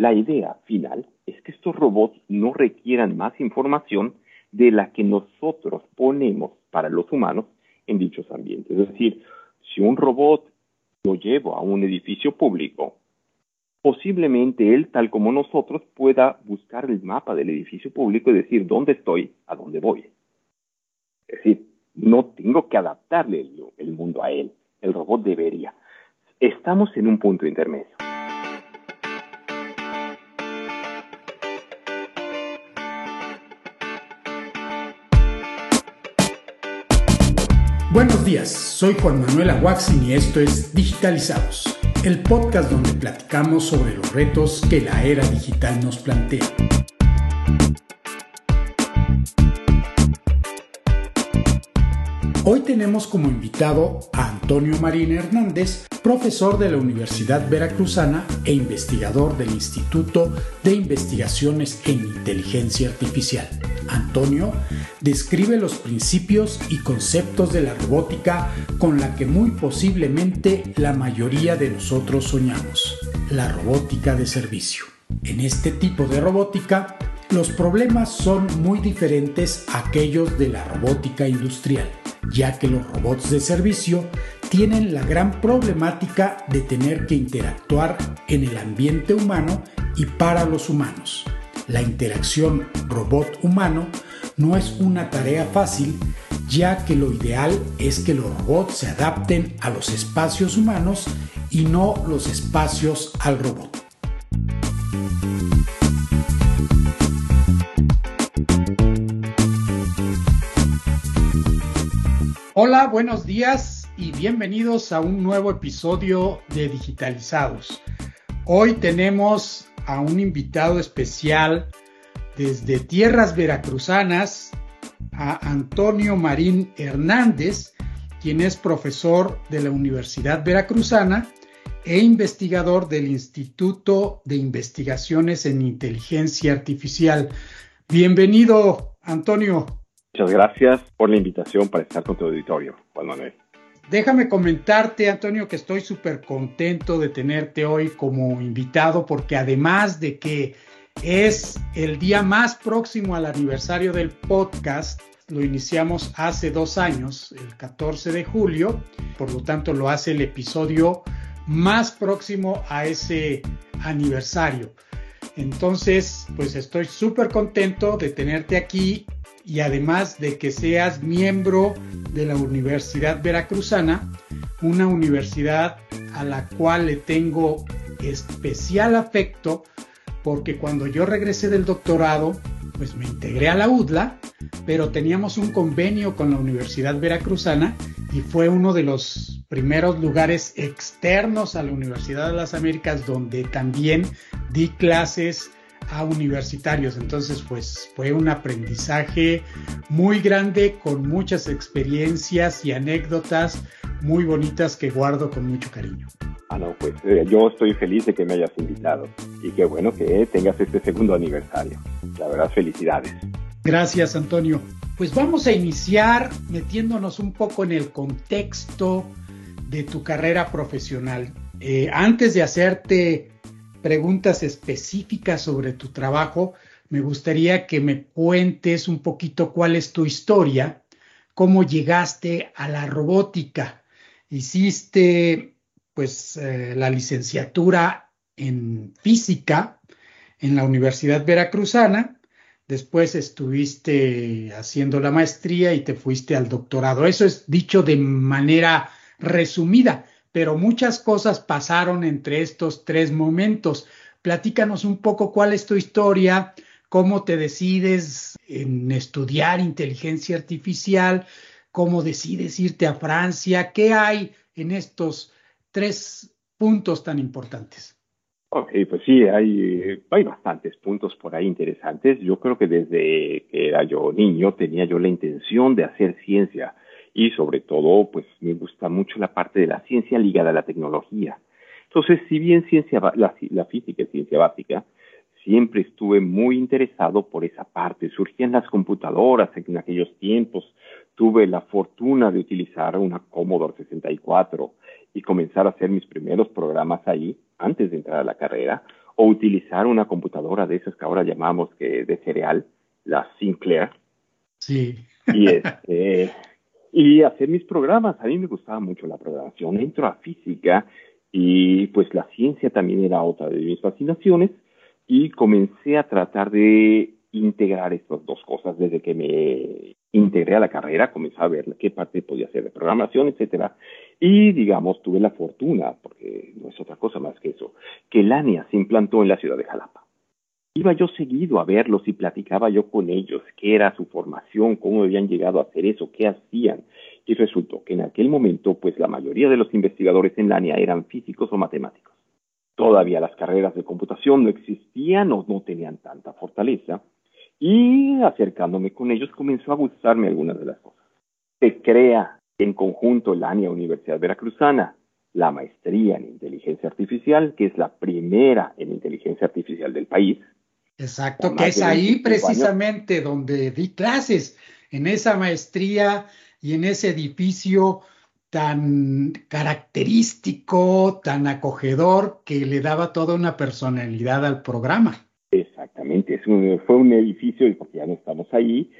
La idea final es que estos robots no requieran más información de la que nosotros ponemos para los humanos en dichos ambientes. Es decir, si un robot lo llevo a un edificio público, posiblemente él, tal como nosotros, pueda buscar el mapa del edificio público y decir dónde estoy, a dónde voy. Es decir, no tengo que adaptarle el, el mundo a él, el robot debería. Estamos en un punto intermedio. Buenos días, soy Juan Manuel Aguaxin y esto es Digitalizados, el podcast donde platicamos sobre los retos que la era digital nos plantea. Tenemos como invitado a Antonio Marín Hernández, profesor de la Universidad Veracruzana e investigador del Instituto de Investigaciones en Inteligencia Artificial. Antonio describe los principios y conceptos de la robótica con la que muy posiblemente la mayoría de nosotros soñamos, la robótica de servicio. En este tipo de robótica, los problemas son muy diferentes a aquellos de la robótica industrial ya que los robots de servicio tienen la gran problemática de tener que interactuar en el ambiente humano y para los humanos. La interacción robot-humano no es una tarea fácil, ya que lo ideal es que los robots se adapten a los espacios humanos y no los espacios al robot. Hola, buenos días y bienvenidos a un nuevo episodio de Digitalizados. Hoy tenemos a un invitado especial desde tierras veracruzanas, a Antonio Marín Hernández, quien es profesor de la Universidad Veracruzana e investigador del Instituto de Investigaciones en Inteligencia Artificial. Bienvenido, Antonio. Muchas gracias por la invitación para estar con tu auditorio, Juan Manuel. Déjame comentarte, Antonio, que estoy súper contento de tenerte hoy como invitado, porque además de que es el día más próximo al aniversario del podcast, lo iniciamos hace dos años, el 14 de julio, por lo tanto lo hace el episodio más próximo a ese aniversario. Entonces, pues estoy súper contento de tenerte aquí y además de que seas miembro de la Universidad Veracruzana, una universidad a la cual le tengo especial afecto porque cuando yo regresé del doctorado, pues me integré a la UDLA, pero teníamos un convenio con la Universidad Veracruzana y fue uno de los primeros lugares externos a la Universidad de las Américas donde también di clases a universitarios. Entonces, pues fue un aprendizaje muy grande con muchas experiencias y anécdotas muy bonitas que guardo con mucho cariño. Ah, no, pues eh, yo estoy feliz de que me hayas invitado y qué bueno que tengas este segundo aniversario. La verdad, felicidades. Gracias, Antonio. Pues vamos a iniciar metiéndonos un poco en el contexto de tu carrera profesional. Eh, antes de hacerte preguntas específicas sobre tu trabajo, me gustaría que me cuentes un poquito cuál es tu historia, cómo llegaste a la robótica. Hiciste pues eh, la licenciatura en física en la Universidad Veracruzana, después estuviste haciendo la maestría y te fuiste al doctorado. Eso es dicho de manera resumida, pero muchas cosas pasaron entre estos tres momentos. Platícanos un poco cuál es tu historia, cómo te decides en estudiar inteligencia artificial, cómo decides irte a Francia, qué hay en estos tres puntos tan importantes. Ok, pues sí, hay, hay bastantes puntos por ahí interesantes. Yo creo que desde que era yo niño tenía yo la intención de hacer ciencia y sobre todo, pues me gusta mucho la parte de la ciencia ligada a la tecnología. Entonces, si bien ciencia, la, la física es ciencia básica, siempre estuve muy interesado por esa parte. Surgían las computadoras en aquellos tiempos. Tuve la fortuna de utilizar una Commodore 64 y comenzar a hacer mis primeros programas ahí, antes de entrar a la carrera. o utilizar una computadora de esas que ahora llamamos que de cereal, la Sinclair. Sí. Y, este, y hacer mis programas. A mí me gustaba mucho la programación. Entro a física y pues la ciencia también era otra de mis fascinaciones y comencé a tratar de integrar estas dos cosas desde que me integré a la carrera, comencé a ver qué parte podía hacer de programación, etcétera, y digamos tuve la fortuna, porque no es otra cosa más que eso, que Lania se implantó en la ciudad de Jalapa. Iba yo seguido a verlos y platicaba yo con ellos qué era su formación, cómo habían llegado a hacer eso, qué hacían. Y resultó que en aquel momento, pues la mayoría de los investigadores en Lania eran físicos o matemáticos. Todavía las carreras de computación no existían o no tenían tanta fortaleza. Y acercándome con ellos comenzó a gustarme algunas de las cosas. Se crea en conjunto Lania Universidad Veracruzana la maestría en inteligencia artificial, que es la primera en inteligencia artificial del país. Exacto, que es ahí precisamente donde di clases, en esa maestría y en ese edificio tan característico, tan acogedor, que le daba toda una personalidad al programa. Exactamente, es fue un edificio, y porque ya no estamos ahí,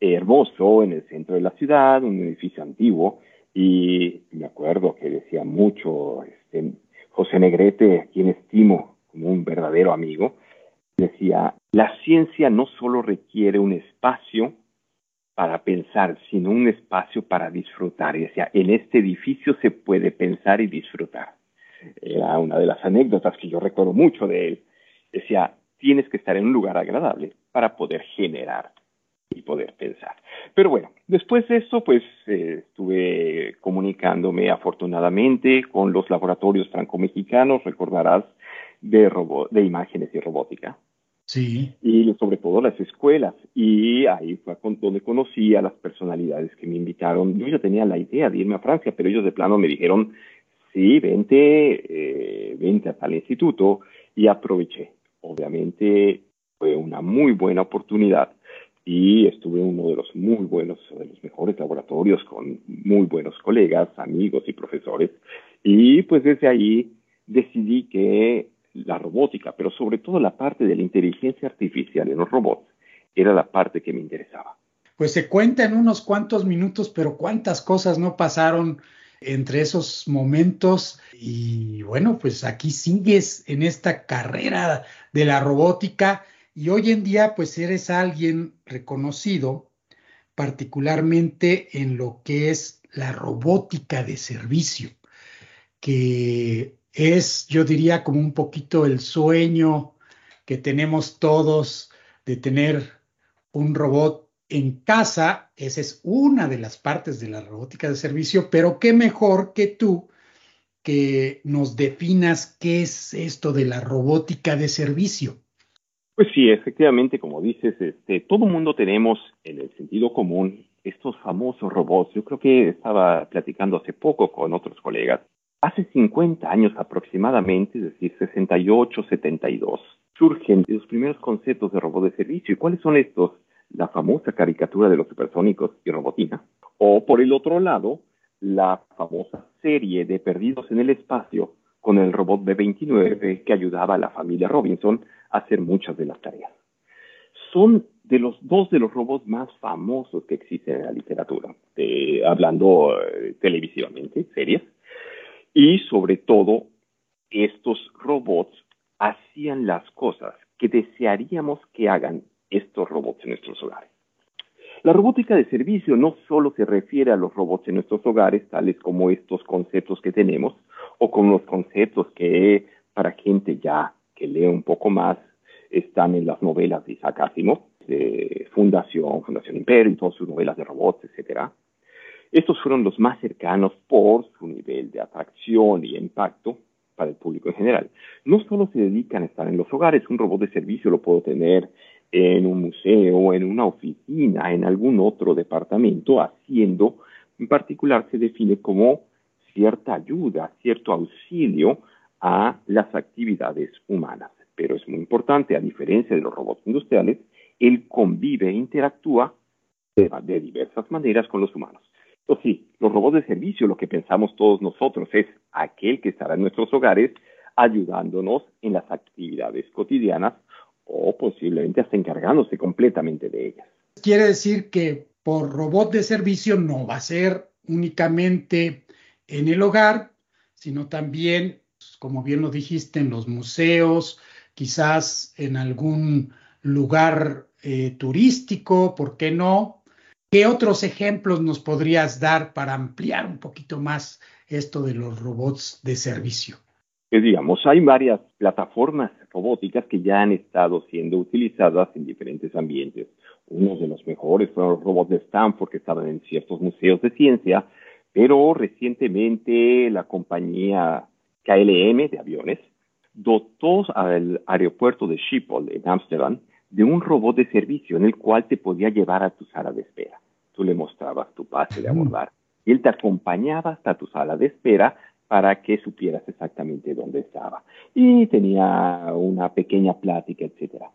hermoso en el centro de la ciudad, un edificio antiguo, y me acuerdo que decía mucho este, José Negrete, a quien estimo como un verdadero amigo, decía, la ciencia no solo requiere un espacio para pensar, sino un espacio para disfrutar. Y decía, en este edificio se puede pensar y disfrutar. Era una de las anécdotas que yo recuerdo mucho de él. Decía, tienes que estar en un lugar agradable para poder generar y poder pensar. Pero bueno, después de eso, pues eh, estuve comunicándome afortunadamente con los laboratorios franco-mexicanos, recordarás, de, de imágenes y robótica. Sí. Y sobre todo las escuelas. Y ahí fue donde conocí a las personalidades que me invitaron. Yo ya tenía la idea de irme a Francia, pero ellos de plano me dijeron, sí, vente, eh, vente a tal instituto. Y aproveché. Obviamente fue una muy buena oportunidad y estuve en uno de los muy buenos, de los mejores laboratorios con muy buenos colegas, amigos y profesores. Y pues desde ahí decidí que la robótica, pero sobre todo la parte de la inteligencia artificial en los robots, era la parte que me interesaba. Pues se cuenta en unos cuantos minutos, pero cuántas cosas no pasaron entre esos momentos. Y bueno, pues aquí sigues en esta carrera de la robótica y hoy en día pues eres alguien reconocido particularmente en lo que es la robótica de servicio, que es, yo diría, como un poquito el sueño que tenemos todos de tener un robot en casa. Esa es una de las partes de la robótica de servicio, pero qué mejor que tú que nos definas qué es esto de la robótica de servicio. Pues sí, efectivamente, como dices, este, todo mundo tenemos en el sentido común estos famosos robots. Yo creo que estaba platicando hace poco con otros colegas Hace 50 años aproximadamente, es decir, 68, 72, surgen los primeros conceptos de robot de servicio. ¿Y cuáles son estos? La famosa caricatura de los supersónicos y robotina. O por el otro lado, la famosa serie de Perdidos en el Espacio con el robot B-29 que ayudaba a la familia Robinson a hacer muchas de las tareas. Son de los dos de los robots más famosos que existen en la literatura, hablando eh, televisivamente, series, y sobre todo, estos robots hacían las cosas que desearíamos que hagan estos robots en nuestros hogares. La robótica de servicio no solo se refiere a los robots en nuestros hogares, tales como estos conceptos que tenemos, o con los conceptos que para gente ya que lee un poco más están en las novelas de Isaac Asimov, de Fundación, Fundación Imperio y todas sus novelas de robots, etcétera, estos fueron los más cercanos por su nivel de atracción y impacto para el público en general. No solo se dedican a estar en los hogares, un robot de servicio lo puedo tener en un museo, en una oficina, en algún otro departamento, haciendo, en particular se define como cierta ayuda, cierto auxilio a las actividades humanas. Pero es muy importante, a diferencia de los robots industriales, él convive e interactúa de diversas maneras con los humanos. Sí, los robots de servicio, lo que pensamos todos nosotros es aquel que estará en nuestros hogares ayudándonos en las actividades cotidianas o posiblemente hasta encargándose completamente de ellas. Quiere decir que por robot de servicio no va a ser únicamente en el hogar, sino también, como bien lo dijiste, en los museos, quizás en algún lugar eh, turístico, ¿por qué no? ¿Qué otros ejemplos nos podrías dar para ampliar un poquito más esto de los robots de servicio? Pues digamos, hay varias plataformas robóticas que ya han estado siendo utilizadas en diferentes ambientes. Uno de los mejores fueron los robots de Stanford que estaban en ciertos museos de ciencia, pero recientemente la compañía KLM de aviones dotó al aeropuerto de Schiphol en Ámsterdam de un robot de servicio en el cual te podía llevar a tu sala de espera. Tú le mostrabas tu pase de abordar y él te acompañaba hasta tu sala de espera para que supieras exactamente dónde estaba. Y tenía una pequeña plática, etcétera.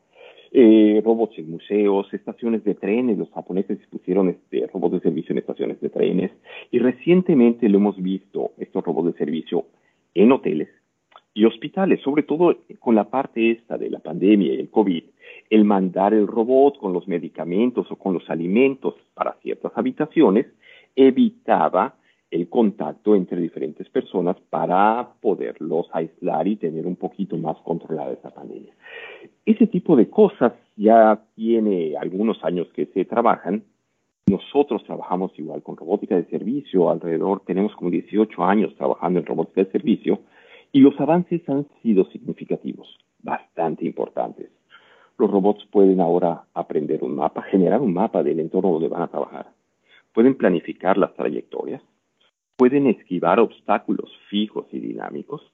Eh, robots en museos, estaciones de trenes, los japoneses pusieron este, robots de servicio en estaciones de trenes y recientemente lo hemos visto, estos robots de servicio en hoteles y hospitales, sobre todo con la parte esta de la pandemia y el COVID, el mandar el robot con los medicamentos o con los alimentos para ciertas habitaciones evitaba el contacto entre diferentes personas para poderlos aislar y tener un poquito más controlada esa pandemia. Ese tipo de cosas ya tiene algunos años que se trabajan. Nosotros trabajamos igual con robótica de servicio, alrededor tenemos como 18 años trabajando en robótica de servicio y los avances han sido significativos, bastante importantes. Los robots pueden ahora aprender un mapa, generar un mapa del entorno donde van a trabajar. Pueden planificar las trayectorias, pueden esquivar obstáculos fijos y dinámicos,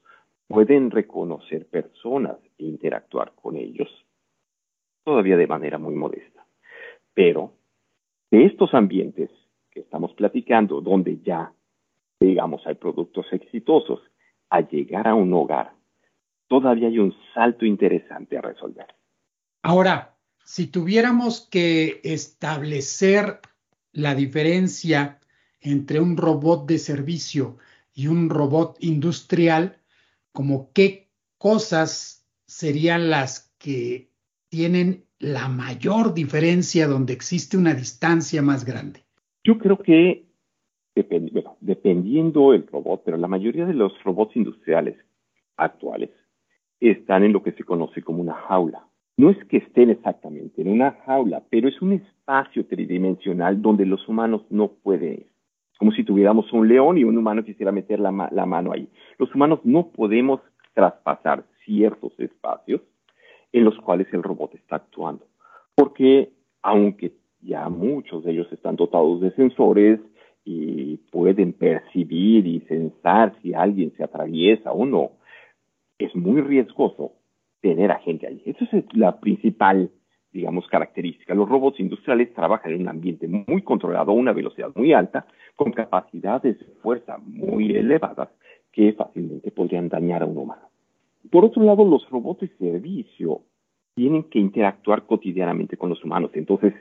pueden reconocer personas e interactuar con ellos, todavía de manera muy modesta. Pero de estos ambientes que estamos platicando, donde ya, digamos, hay productos exitosos, a llegar a un hogar, todavía hay un salto interesante a resolver. Ahora, si tuviéramos que establecer la diferencia entre un robot de servicio y un robot industrial, como qué cosas serían las que tienen la mayor diferencia donde existe una distancia más grande? Yo creo que dependiendo el robot, pero la mayoría de los robots industriales actuales están en lo que se conoce como una jaula. No es que estén exactamente en una jaula, pero es un espacio tridimensional donde los humanos no pueden ir como si tuviéramos un león y un humano quisiera meter la, mano ahí. Los humanos no podemos traspasar ciertos espacios en los cuales el robot está actuando, porque aunque ya muchos de ellos están dotados de sensores y pueden percibir y sensar si alguien se atraviesa o no, es muy riesgoso tener a gente ahí. Esa es la principal digamos, características. Los robots industriales trabajan en un ambiente muy controlado una velocidad muy alta, con capacidades de fuerza muy elevadas que fácilmente podrían dañar a un humano. Por otro lado, los robots de servicio tienen que interactuar cotidianamente con los humanos. Entonces,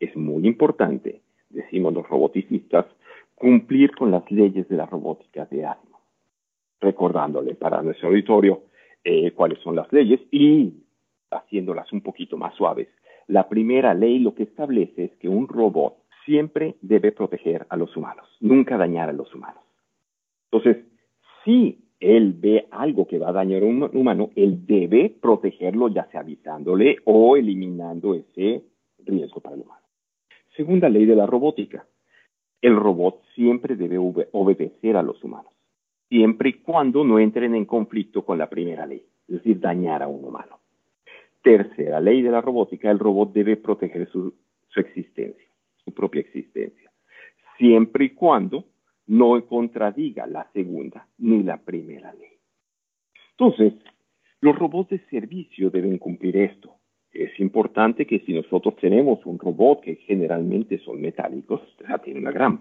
es muy importante, decimos los roboticistas, cumplir con las leyes de la robótica de ánimo. Recordándole para nuestro auditorio eh, cuáles son las leyes y haciéndolas un poquito más suaves. La primera ley lo que establece es que un robot siempre debe proteger a los humanos, nunca dañar a los humanos. Entonces, si él ve algo que va a dañar a un humano, él debe protegerlo, ya sea avisándole o eliminando ese riesgo para el humano. Segunda ley de la robótica. El robot siempre debe obedecer a los humanos, siempre y cuando no entren en conflicto con la primera ley, es decir, dañar a un humano. Tercera ley de la robótica, el robot debe proteger su, existencia, su propia existencia, siempre y cuando no contradiga la segunda ni la primera ley. Entonces, los robots de servicio deben cumplir esto. Es importante que si nosotros tenemos un robot que generalmente son metálicos, ya tiene una gran,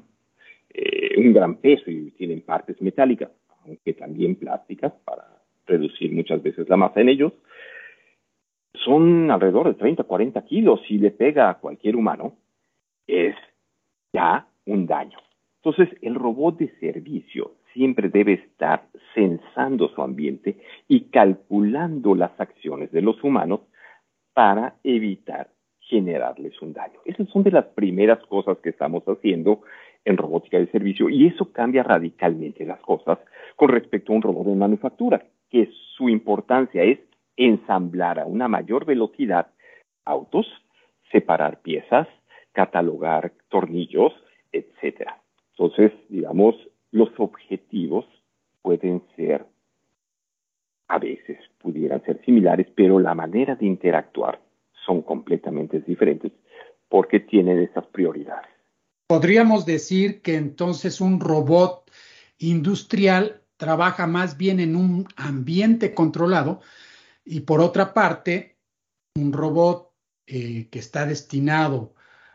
eh, un gran peso y tienen partes metálicas, aunque también plásticas para reducir muchas veces la masa en ellos, son alrededor de 30, 40 kilos. Si le pega a cualquier humano, es ya un daño. Entonces, el robot de servicio siempre debe estar censando su ambiente y calculando las acciones de los humanos para evitar generarles un daño. Esas son de las primeras cosas que estamos haciendo en robótica de servicio y eso cambia radicalmente las cosas con respecto a un robot de manufactura, que su importancia es ensamblar a una mayor velocidad autos, separar piezas, catalogar tornillos, etcétera. Entonces, digamos, los objetivos pueden ser, a veces pudieran ser similares, pero la manera de interactuar son completamente diferentes porque tienen esas prioridades. Podríamos decir que entonces un robot industrial trabaja más bien en un ambiente controlado y por otra parte, un robot eh, que está destinado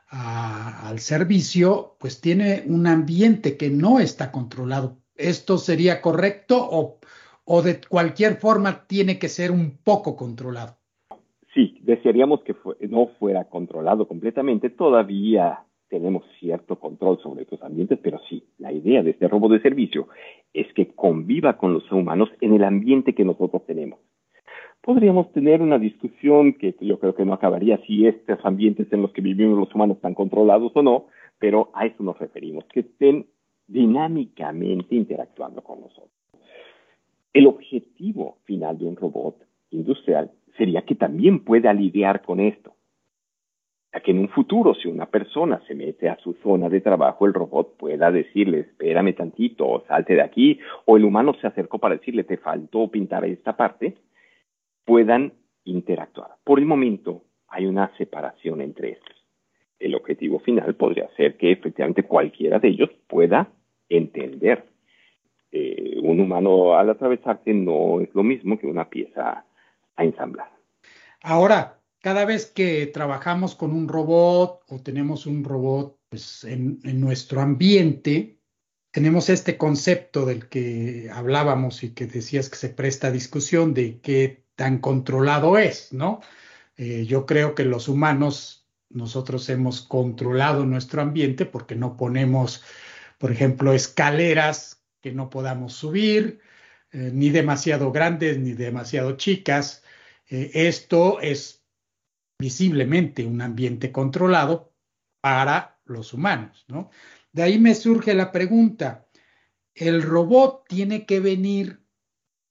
al servicio, pues tiene un ambiente que no está controlado. ¿Esto sería correcto o, o de cualquier forma tiene que ser un poco controlado? Sí, desearíamos que no fuera controlado completamente. Todavía tenemos cierto control sobre estos ambientes, pero sí, la idea de este robot de servicio es que conviva con los humanos en el ambiente que nosotros tenemos podríamos tener una discusión que yo creo que no acabaría si estos ambientes en los que vivimos los humanos están controlados o no, pero a eso nos referimos, que estén dinámicamente interactuando con nosotros. El objetivo final de un robot industrial sería que también pueda lidiar con esto. A que en un futuro, si una persona se mete a su zona de trabajo, el robot pueda decirle, espérame tantito, salte de aquí, o el humano se acercó para decirle, te faltó pintar esta parte, puedan interactuar. Por el momento hay una separación entre estos. El objetivo final podría ser que efectivamente cualquiera de ellos pueda entender. Eh, un humano al atravesarse no es lo mismo que una pieza a ensamblar. Ahora, cada vez que trabajamos con un robot o tenemos un robot pues, en, nuestro ambiente, tenemos este concepto del que hablábamos y que decías que se presta discusión de que tan controlado es, ¿no? Eh, yo creo que los humanos, nosotros hemos controlado nuestro ambiente porque no ponemos, por ejemplo, escaleras que no podamos subir, eh, ni demasiado grandes ni demasiado chicas. Eh, esto es visiblemente un ambiente controlado para los humanos, ¿no? De ahí me surge la pregunta, ¿el robot tiene que venir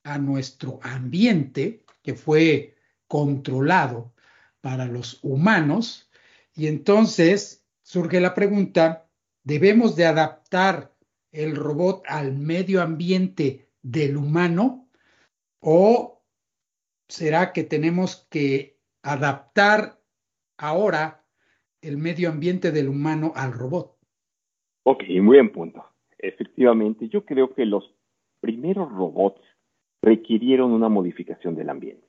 a nuestro ambiente que fue controlado para los humanos. Y entonces surge la pregunta, ¿debemos de adaptar el robot al medio ambiente del humano o será que tenemos que adaptar ahora el medio ambiente del humano al robot? Ok, muy buen punto. Efectivamente, yo creo que los primeros robots requirieron una modificación del ambiente.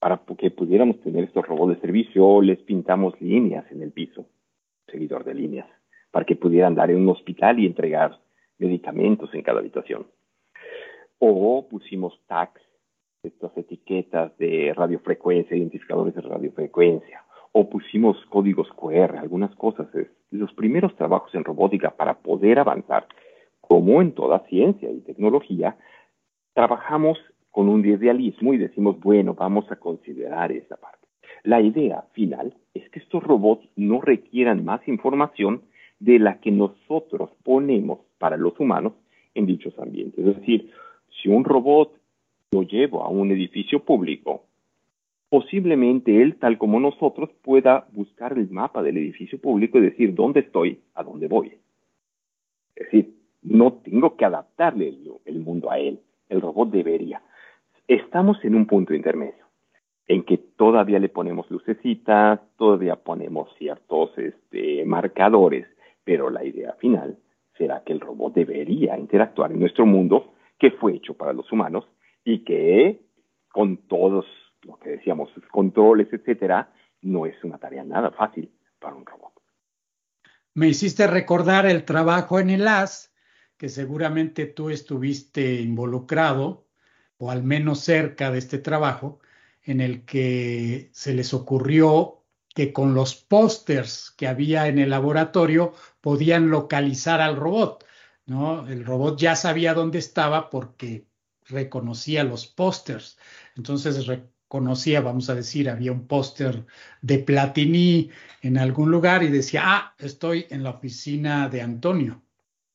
Para que pudiéramos tener estos robots de servicio, les pintamos líneas en el piso, seguidor de líneas, para que pudieran dar en un hospital y entregar medicamentos en cada habitación. O pusimos tags, estas etiquetas de radiofrecuencia, identificadores de radiofrecuencia, o pusimos códigos QR, algunas cosas. Los primeros trabajos en robótica para poder avanzar, como en toda ciencia y tecnología, trabajamos con un idealismo y decimos, bueno, vamos a considerar esa parte. La idea final es que estos robots no requieran más información de la que nosotros ponemos para los humanos en dichos ambientes. Es decir, si un robot lo llevo a un edificio público, posiblemente él, tal como nosotros, pueda buscar el mapa del edificio público y decir dónde estoy, a dónde voy. Es decir, no tengo que adaptarle el mundo a él el robot debería. Estamos en un punto intermedio en que todavía le ponemos lucecitas, todavía ponemos ciertos este, marcadores, pero la idea final será que el robot debería interactuar en nuestro mundo que fue hecho para los humanos y que con todos lo que decíamos, controles, etcétera, no es una tarea nada fácil para un robot. Me hiciste recordar el trabajo en el AS que seguramente tú estuviste involucrado o al menos cerca de este trabajo, en el que se les ocurrió que con los pósters que había en el laboratorio podían localizar al robot. ¿no? El robot ya sabía dónde estaba porque reconocía los pósters. Entonces reconocía, vamos a decir, había un póster de Platini en algún lugar y decía, ah, estoy en la oficina de Antonio.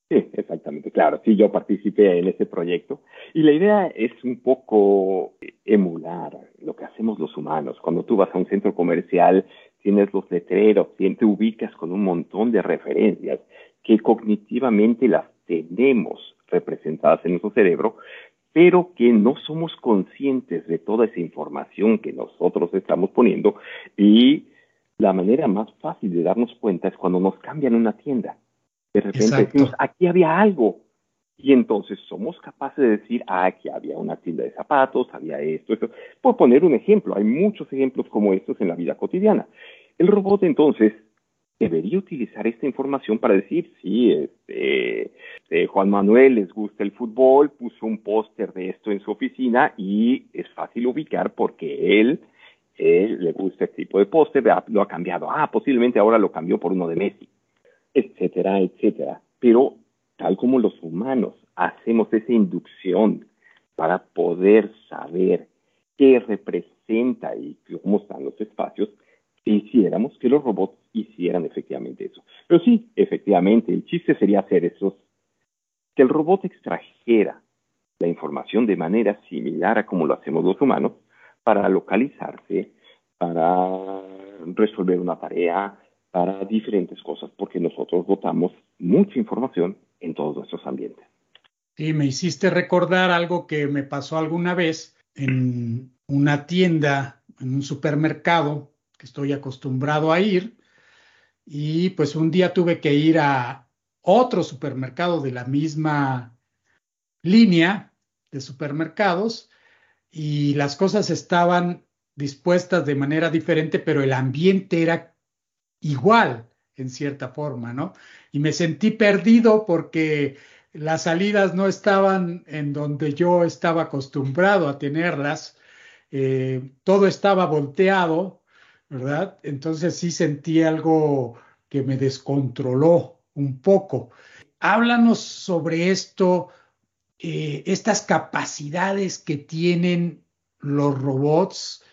Sí, exactamente, claro. Sí, yo participé en ese proyecto y la idea es un poco emular lo que hacemos los humanos. Cuando tú vas a un centro comercial, tienes los letreros, te ubicas con un montón de referencias que cognitivamente las tenemos representadas en nuestro cerebro, pero que no somos conscientes de toda esa información que nosotros estamos poniendo y la manera más fácil de darnos cuenta es cuando nos cambian una tienda. De repente decimos, aquí había algo. Y entonces somos capaces de decir, ah, aquí había una tienda de zapatos, había esto, esto. Por poner un ejemplo, hay muchos ejemplos como estos en la vida cotidiana. El robot entonces debería utilizar esta información para decir, sí, este, eh, Juan Manuel les gusta el fútbol, puso un póster de esto en su oficina y es fácil ubicar porque él, él le gusta este tipo de póster, lo ha cambiado. Ah, posiblemente ahora lo cambió por uno de Messi etcétera, etcétera. Pero tal como los humanos hacemos esa inducción para poder saber qué representa y cómo están los espacios, hiciéramos que los robots hicieran efectivamente eso. Pero sí, efectivamente, el chiste sería hacer eso, que el robot extrajera la información de manera similar a como lo hacemos los humanos para localizarse, para resolver una tarea, para diferentes cosas, porque nosotros votamos mucha información en todos nuestros ambientes. Sí, me hiciste recordar algo que me pasó alguna vez en una tienda, en un supermercado que estoy acostumbrado a ir, y pues un día tuve que ir a otro supermercado de la misma línea de supermercados y las cosas estaban dispuestas de manera diferente, pero el ambiente era igual, en cierta forma, ¿no? Y me sentí perdido porque las salidas no estaban en donde yo estaba acostumbrado a tenerlas, eh, todo estaba volteado, ¿verdad? Entonces sí sentí algo que me descontroló un poco. Háblanos sobre esto, eh, estas capacidades que tienen los robots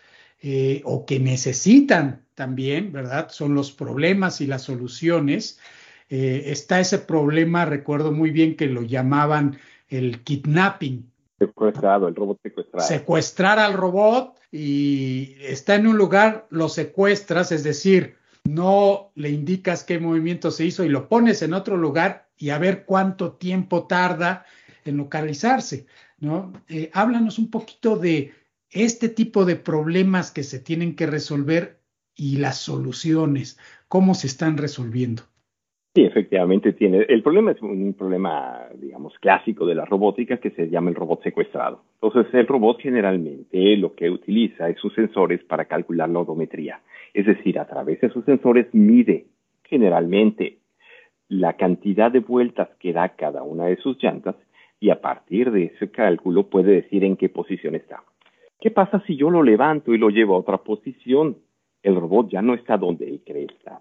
eh, o que necesitan también, ¿verdad? Son los problemas y las soluciones. Eh, está ese problema, recuerdo muy bien que lo llamaban el kidnapping. Secuestrado, el robot secuestrado. Secuestrar al robot y está en un lugar, lo secuestras, es decir, no le indicas qué movimiento se hizo y lo pones en otro lugar y a ver cuánto tiempo tarda en localizarse, ¿no? Eh, háblanos un poquito de este tipo de problemas que se tienen que resolver y las soluciones, cómo se están resolviendo. Sí, efectivamente tiene. El problema es un problema, digamos, clásico de la robótica que se llama el robot secuestrado. Entonces, el robot generalmente lo que utiliza es sus sensores para calcular la odometría. Es decir, a través de sus sensores mide generalmente la cantidad de vueltas que da cada una de sus llantas y a partir de ese cálculo puede decir en qué posición está. ¿Qué pasa si yo lo levanto y lo llevo a otra posición? El robot ya no está donde él cree estar.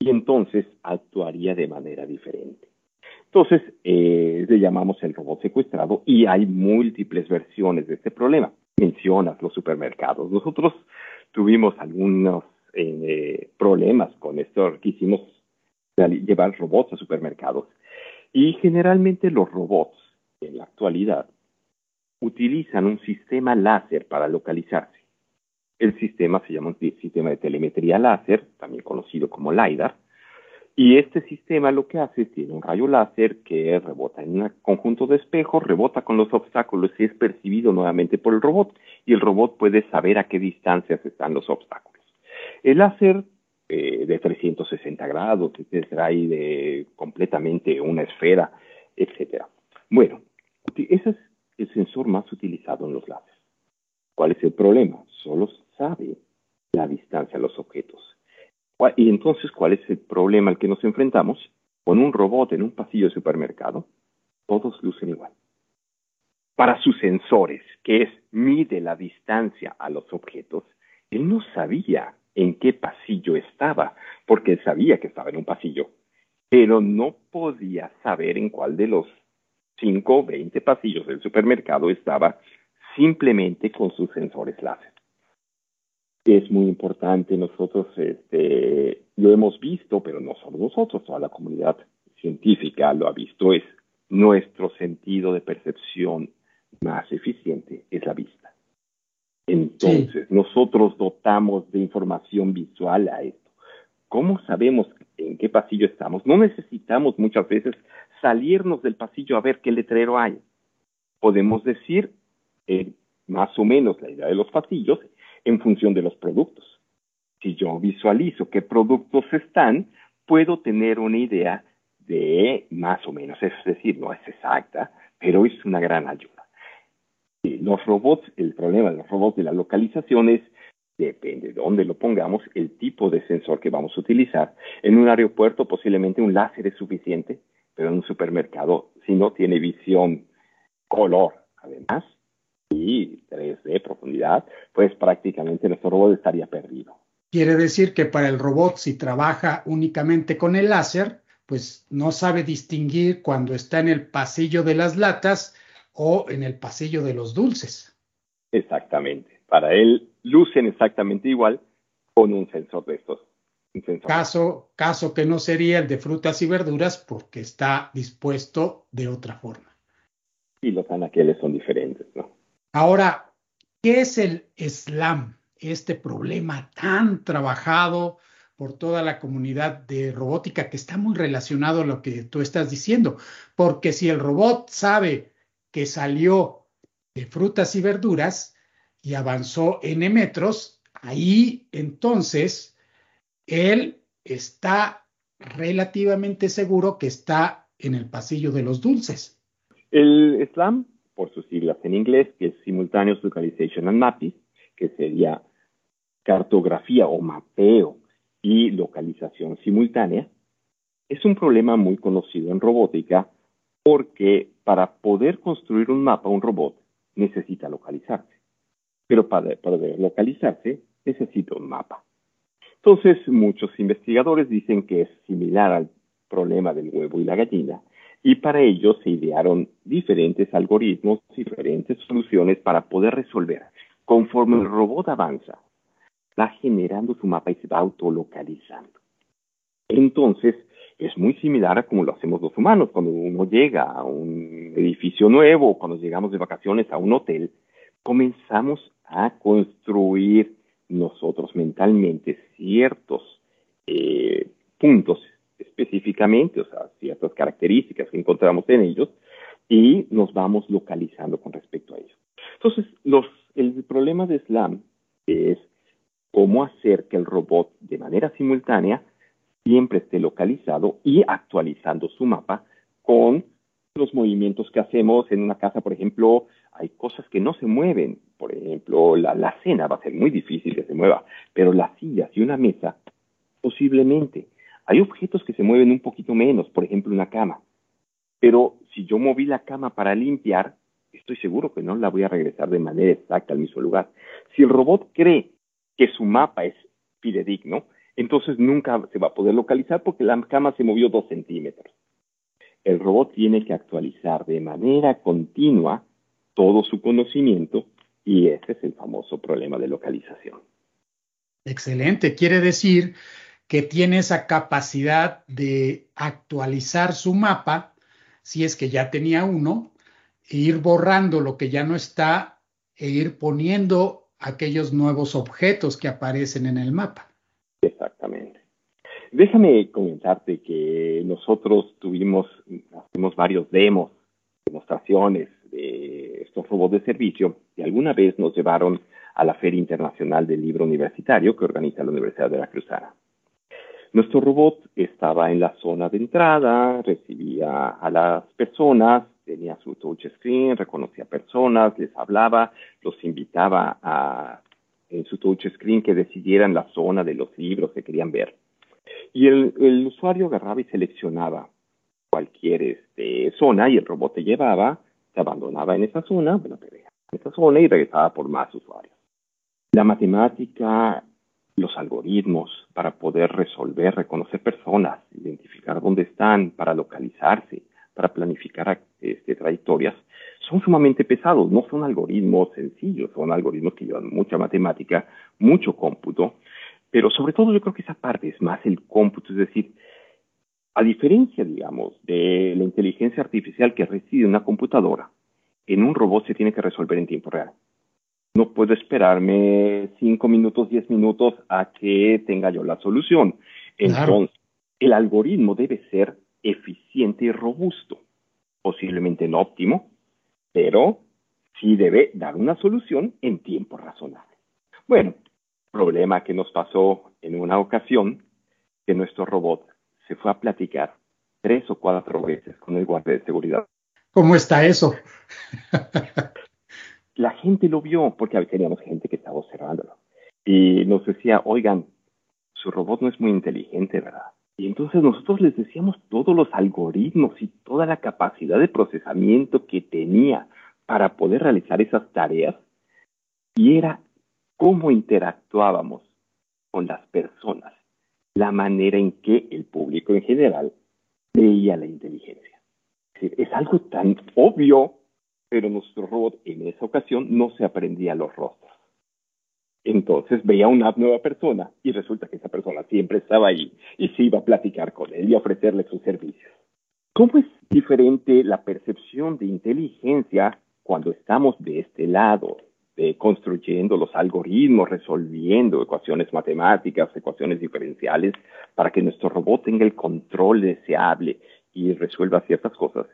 Y entonces actuaría de manera diferente. Entonces, eh, le llamamos el robot secuestrado y hay múltiples versiones de este problema. Mencionas los supermercados. Nosotros tuvimos algunos eh, problemas con esto. Quisimos llevar robots a supermercados. Y generalmente los robots, en la actualidad, utilizan un sistema láser para localizarse. El sistema se llama un sistema de telemetría láser, también conocido como LiDAR, y este sistema lo que hace es tiene un rayo láser que rebota en un conjunto de espejos, rebota con los obstáculos y es percibido nuevamente por el robot, y el robot puede saber a qué distancias están los obstáculos. El láser eh, de 360 grados, que trae de completamente una esfera, etcétera. Bueno, ese es el sensor más utilizado en los láseres. ¿Cuál es el problema? Solo sabe la distancia a los objetos. Y entonces, ¿cuál es el problema al que nos enfrentamos? Con un robot en un pasillo de supermercado, todos lucen igual. Para sus sensores, que es mide la distancia a los objetos, él no sabía en qué pasillo estaba, porque él sabía que estaba en un pasillo. pero no podía saber en cuál de los 5 o 20 pasillos del supermercado estaba simplemente con sus sensores láser. Es muy importante, nosotros este, lo hemos visto, pero no solo nosotros, toda la comunidad científica lo ha visto, es nuestro sentido de percepción más eficiente es la vista. Entonces, nosotros dotamos de información visual a esto. ¿Cómo sabemos en qué pasillo estamos? No necesitamos muchas veces salirnos del pasillo a ver qué letrero hay. Podemos decir eh, más o menos la idea de los pasillos en función de los productos. Si yo visualizo qué productos están, puedo tener una idea de más o menos, es decir, no es exacta, pero es una gran ayuda. Los robots, el problema de los robots de la localización es, depende de dónde lo pongamos, el tipo de sensor que vamos a utilizar. En un aeropuerto posiblemente un láser es suficiente, pero en un supermercado, si no tiene visión color, además, y 3D, profundidad, pues prácticamente nuestro robot estaría perdido. Quiere decir que para el robot, si trabaja únicamente con el láser, pues no sabe distinguir cuando está en el pasillo de las latas o en el pasillo de los dulces. Exactamente. Para él lucen exactamente igual con un sensor de estos. Caso, caso que no sería el de frutas y verduras porque está dispuesto de otra forma. Y los anaqueles son diferentes, ¿no? Ahora, ¿qué es el SLAM? Este problema tan trabajado por toda la comunidad de robótica que está muy relacionado a lo que tú estás diciendo, porque si el robot sabe que salió de frutas y verduras y avanzó n metros, ahí entonces él está relativamente seguro que está en el pasillo de los dulces. El SLAM, por sus siglas en inglés, que es Simultaneous Localization and Mapping, que sería cartografía o mapeo y localización simultánea, es un problema muy conocido en robótica porque para poder construir un mapa, un robot necesita localizarse. Pero para poder localizarse necesita un mapa. Entonces, muchos investigadores dicen que es similar al problema del huevo y la gallina, y para ello se idearon diferentes algoritmos, diferentes soluciones para poder resolver. Conforme el robot avanza, va generando su mapa y se va autolocalizando. Entonces, es muy similar a como lo hacemos los humanos. Cuando uno llega a un edificio nuevo, cuando llegamos de vacaciones a un hotel, comenzamos a construir nosotros mentalmente ciertos eh, puntos específicamente, o sea, ciertas características que encontramos en ellos, y nos vamos localizando con respecto a ello. Entonces, los, el problema de SLAM es cómo hacer que el robot de manera simultánea siempre esté localizado y actualizando su mapa con los movimientos que hacemos en una casa, por ejemplo, hay cosas que no se mueven, por ejemplo, la, la cena va a ser muy difícil que se mueva, pero las sillas y una mesa, posiblemente. Hay objetos que se mueven un poquito menos, por ejemplo, una cama. Pero si yo moví la cama para limpiar, estoy seguro que no la voy a regresar de manera exacta al mismo lugar. Si el robot cree que su mapa es fidedigno, entonces nunca se va a poder localizar porque la cama se movió dos centímetros. El robot tiene que actualizar de manera continua todo su conocimiento y ese es el famoso problema de localización. Excelente, quiere decir que tiene esa capacidad de actualizar su mapa, si es que ya tenía uno, e ir borrando lo que ya no está e ir poniendo aquellos nuevos objetos que aparecen en el mapa. Exactamente. Déjame comentarte que nosotros tuvimos, hacemos varios demos, demostraciones de estos robots de servicio y alguna vez nos llevaron a la Feria Internacional del Libro Universitario que organiza la Universidad de la Cruzana. Nuestro robot estaba en la zona de entrada, recibía a las personas, tenía su touch screen, reconocía personas, les hablaba, los invitaba a en su touch screen que decidieran la zona de los libros que querían ver. Y el, usuario agarraba y seleccionaba cualquier este, zona y el robot te llevaba, se abandonaba en esa zona, bueno, en esa zona y regresaba por más usuarios. La matemática, los algoritmos para poder resolver, reconocer personas, identificar dónde están, para localizarse, para planificar este, trayectorias, son sumamente pesados, no son algoritmos sencillos, son algoritmos que llevan mucha matemática, mucho cómputo, pero sobre todo yo creo que esa parte es más el cómputo, es decir, a diferencia, digamos, de la inteligencia artificial que reside en una computadora, en un robot se tiene que resolver en tiempo real. No puedo esperarme cinco minutos, diez minutos a que tenga yo la solución. Entonces, el algoritmo debe ser eficiente y robusto. Posiblemente no óptimo, pero sí debe dar una solución en tiempo razonable. Bueno, problema que nos pasó en una ocasión, que nuestro robot se fue a platicar tres o cuatro veces con el guardia de seguridad. ¿Cómo está eso? La gente lo vio porque teníamos gente que estaba observándolo. Y nos decía, oigan, su robot no es muy inteligente, ¿verdad? Y entonces nosotros les decíamos todos los algoritmos y toda la capacidad de procesamiento que tenía para poder realizar esas tareas. Y era cómo interactuábamos con las personas, la manera en que el público en general veía la inteligencia. Es, algo tan obvio, pero nuestro robot en esa ocasión no se aprendía los rostros. Entonces veía una nueva persona y resulta que esa persona siempre estaba ahí y se iba a platicar con él y ofrecerle sus servicios. ¿Cómo es diferente la percepción de inteligencia cuando estamos de este lado, de construyendo los algoritmos, resolviendo ecuaciones matemáticas, ecuaciones diferenciales, para que nuestro robot tenga el control deseable y resuelva ciertas cosas?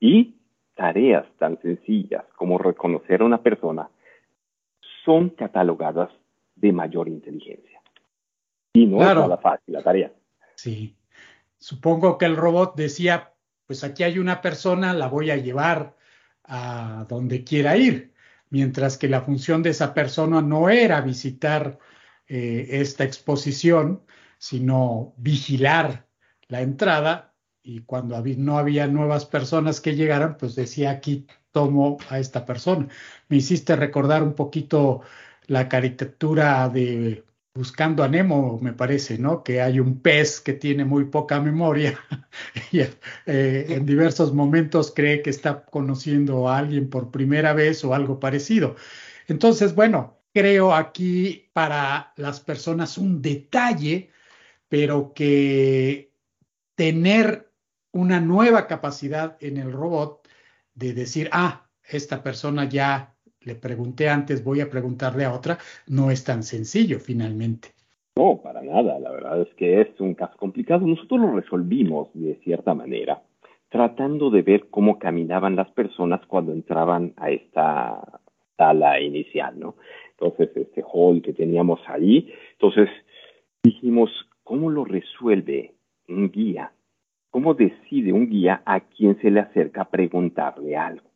Y tareas tan sencillas como reconocer a una persona son catalogadas de mayor inteligencia. Y no es nada fácil la tarea. Sí. Supongo que el robot decía, pues aquí hay una persona, la voy a llevar a donde quiera ir, mientras que la función de esa persona no era visitar eh, esta exposición, sino vigilar la entrada y cuando no había nuevas personas que llegaran, pues decía aquí tomo a esta persona. Me hiciste recordar un poquito la caricatura de Buscando a Nemo, me parece, ¿no? Que hay un pez que tiene muy poca memoria y eh, en diversos momentos cree que está conociendo a alguien por primera vez o algo parecido. Entonces, bueno, creo aquí para las personas un detalle, pero que tener una nueva capacidad en el robot de decir, ah, esta persona ya le pregunté antes, voy a preguntarle a otra, no es tan sencillo finalmente. No, para nada. La verdad es que es un caso complicado. Nosotros lo resolvimos de cierta manera, tratando de ver cómo caminaban las personas cuando entraban a esta sala inicial, ¿no? Entonces, este hall que teníamos ahí. Entonces, dijimos, ¿cómo lo resuelve un guía? ¿Cómo decide un guía a quien se le acerca a preguntarle algo?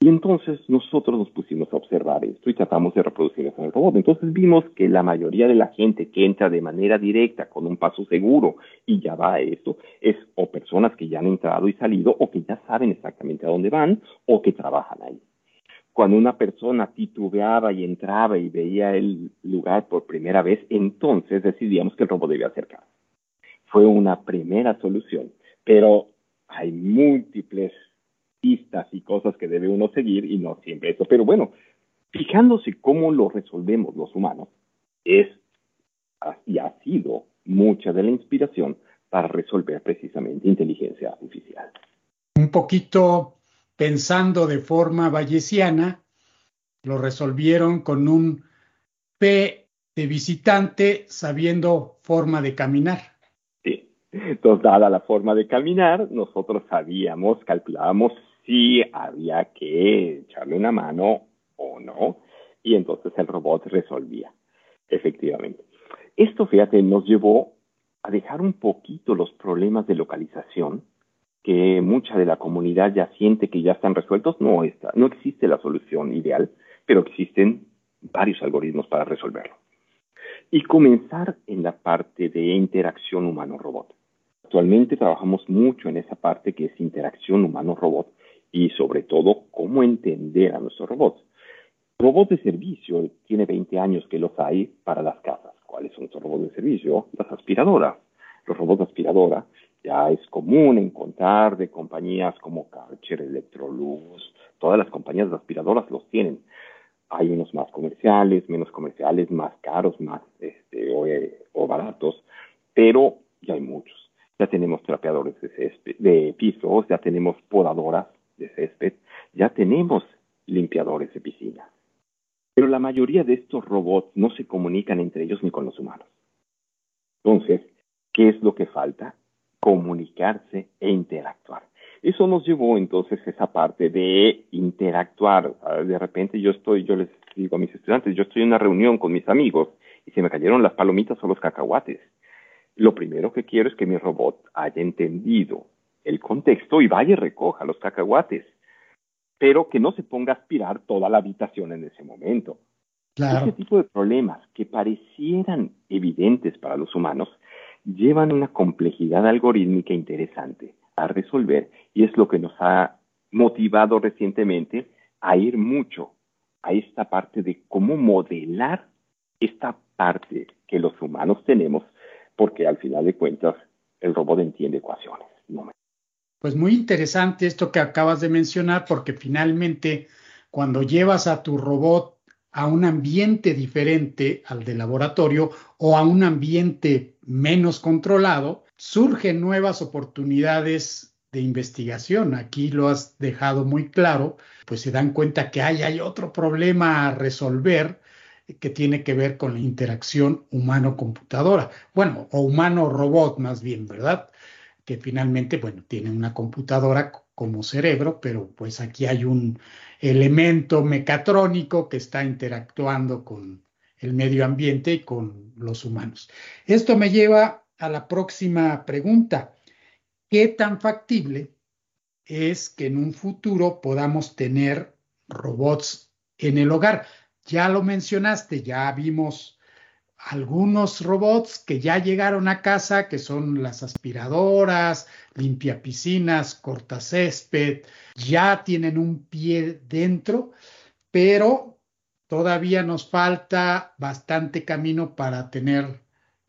Y entonces nosotros nos pusimos a observar esto y tratamos de reproducir eso en el robot. Entonces vimos que la mayoría de la gente que entra de manera directa con un paso seguro y ya va a esto es o personas que ya han entrado y salido o que ya saben exactamente a dónde van o que trabajan ahí. Cuando una persona titubeaba y entraba y veía el lugar por primera vez, entonces decidíamos que el robot debía acercarse fue una primera solución, pero hay múltiples pistas y cosas que debe uno seguir y no siempre eso. Pero bueno, fijándose cómo lo resolvemos los humanos, es y ha sido mucha de la inspiración para resolver precisamente inteligencia artificial. Un poquito pensando de forma bayesiana, lo resolvieron con un P de visitante sabiendo forma de caminar. Entonces, dada la forma de caminar, nosotros sabíamos, calculábamos si había que echarle una mano o no, y entonces el robot resolvía, efectivamente. Esto, fíjate, nos llevó a dejar un poquito los problemas de localización, que mucha de la comunidad ya siente que ya están resueltos. No, está, no existe la solución ideal, pero existen varios algoritmos para resolverlo. Y comenzar en la parte de interacción humano-robot. Actualmente trabajamos mucho en esa parte que es interacción humano-robot y sobre todo cómo entender a nuestros robots. Robots de servicio, tiene 20 años que los hay para las casas. ¿Cuáles son estos robots de servicio? las aspiradoras. Los robots de aspiradora ya es común encontrar de compañías como Karcher, Electrolux, todas las compañías de aspiradoras los tienen. Hay unos más comerciales, menos comerciales, más caros, más este, o, eh, o baratos, pero ya hay muchos. Ya tenemos trapeadores de, césped, de pisos, ya tenemos podadoras de césped, ya tenemos limpiadores de piscina. Pero la mayoría de estos robots no se comunican entre ellos ni con los humanos. Entonces, ¿qué es lo que falta? Comunicarse e interactuar. Eso nos llevó entonces a esa parte de interactuar. De repente yo estoy, yo les digo a mis estudiantes, yo estoy en una reunión con mis amigos y se me cayeron las palomitas o los cacahuates. Lo primero que quiero es que mi robot haya entendido el contexto y vaya y recoja los cacahuates, pero que no se ponga a aspirar toda la habitación en ese momento. Claro. Ese tipo de problemas que parecieran evidentes para los humanos llevan una complejidad algorítmica interesante a resolver y es lo que nos ha motivado recientemente a ir mucho a esta parte de cómo modelar esta parte que los humanos tenemos porque al final de cuentas el robot entiende ecuaciones. Pues muy interesante esto que acabas de mencionar, porque finalmente cuando llevas a tu robot a un ambiente diferente al de laboratorio o a un ambiente menos controlado, surgen nuevas oportunidades de investigación. Aquí lo has dejado muy claro, pues se dan cuenta que hay, hay otro problema a resolver que tiene que ver con la interacción humano-computadora, bueno, o humano-robot más bien, ¿verdad? Que finalmente, bueno, tiene una computadora como cerebro, pero pues aquí hay un elemento mecatrónico que está interactuando con el medio ambiente y con los humanos. Esto me lleva a la próxima pregunta. ¿Qué tan factible es que en un futuro podamos tener robots en el hogar? Ya lo mencionaste, ya vimos algunos robots que ya llegaron a casa, que son las aspiradoras, limpia piscinas, cortacésped, ya tienen un pie dentro, pero todavía nos falta bastante camino para tener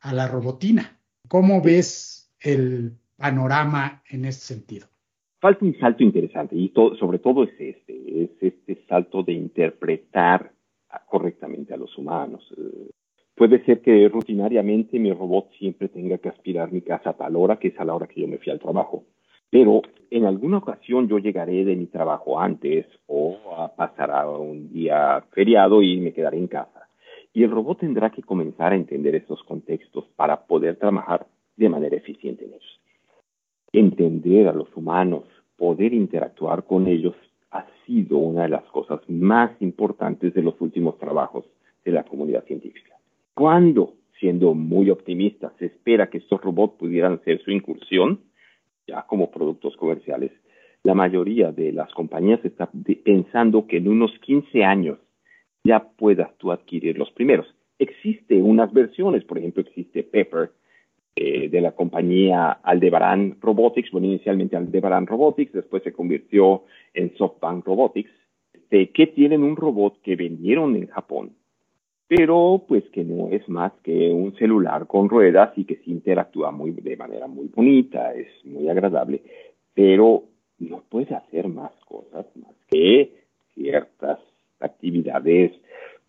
a la robotina. ¿Cómo ves el panorama en este sentido? Falta un salto interesante y sobre todo es este, es este salto de interpretar correctamente a los humanos. Eh, puede ser que rutinariamente mi robot siempre tenga que aspirar mi casa a tal hora, que es a la hora que yo me fui al trabajo. Pero en alguna ocasión yo llegaré de mi trabajo antes o pasará un día feriado y me quedaré en casa. Y el robot tendrá que comenzar a entender estos contextos para poder trabajar de manera eficiente en ellos. Entender a los humanos, poder interactuar con ellos ha sido una de las cosas más importantes de los últimos trabajos de la comunidad científica. Cuando, siendo muy optimista, se espera que estos robots pudieran hacer su incursión, ya como productos comerciales, la mayoría de las compañías está pensando que en unos 15 años ya puedas tú adquirir los primeros. Existe unas versiones, por ejemplo, existe Pepper, eh, de la compañía Aldebaran Robotics, bueno, inicialmente Aldebaran Robotics, después se convirtió en SoftBank Robotics, de que tienen un robot que vendieron en Japón, pero pues que no es más que un celular con ruedas y que sí interactúa muy, de manera muy bonita, es muy agradable, pero no puede hacer más cosas más que ciertas actividades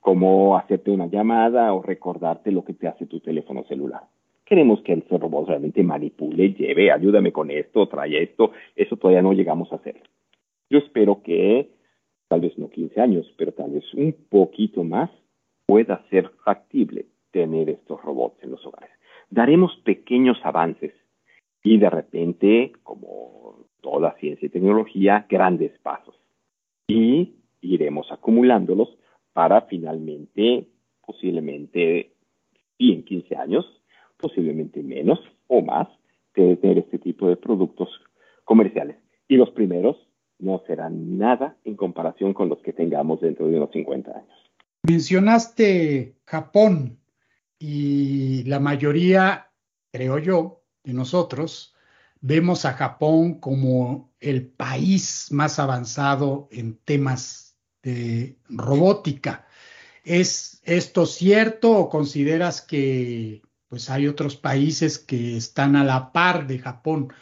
como hacerte una llamada o recordarte lo que te hace tu teléfono celular queremos que el robot realmente manipule, lleve, ayúdame con esto, trae esto, eso todavía no llegamos a hacer. Yo espero que, tal vez no 15 años, pero tal vez un poquito más, pueda ser factible tener estos robots en los hogares. Daremos pequeños avances y de repente, como toda ciencia y tecnología, grandes pasos. Y iremos acumulándolos para finalmente, posiblemente, y en 15 años, posiblemente menos o más, que tener este tipo de productos comerciales. Y los primeros no serán nada en comparación con los que tengamos dentro de unos 50 años. Mencionaste Japón y la mayoría, creo yo, de nosotros, vemos a Japón como el país más avanzado en temas de robótica. ¿Es esto cierto o consideras que pues hay otros países que están a la par de Japón.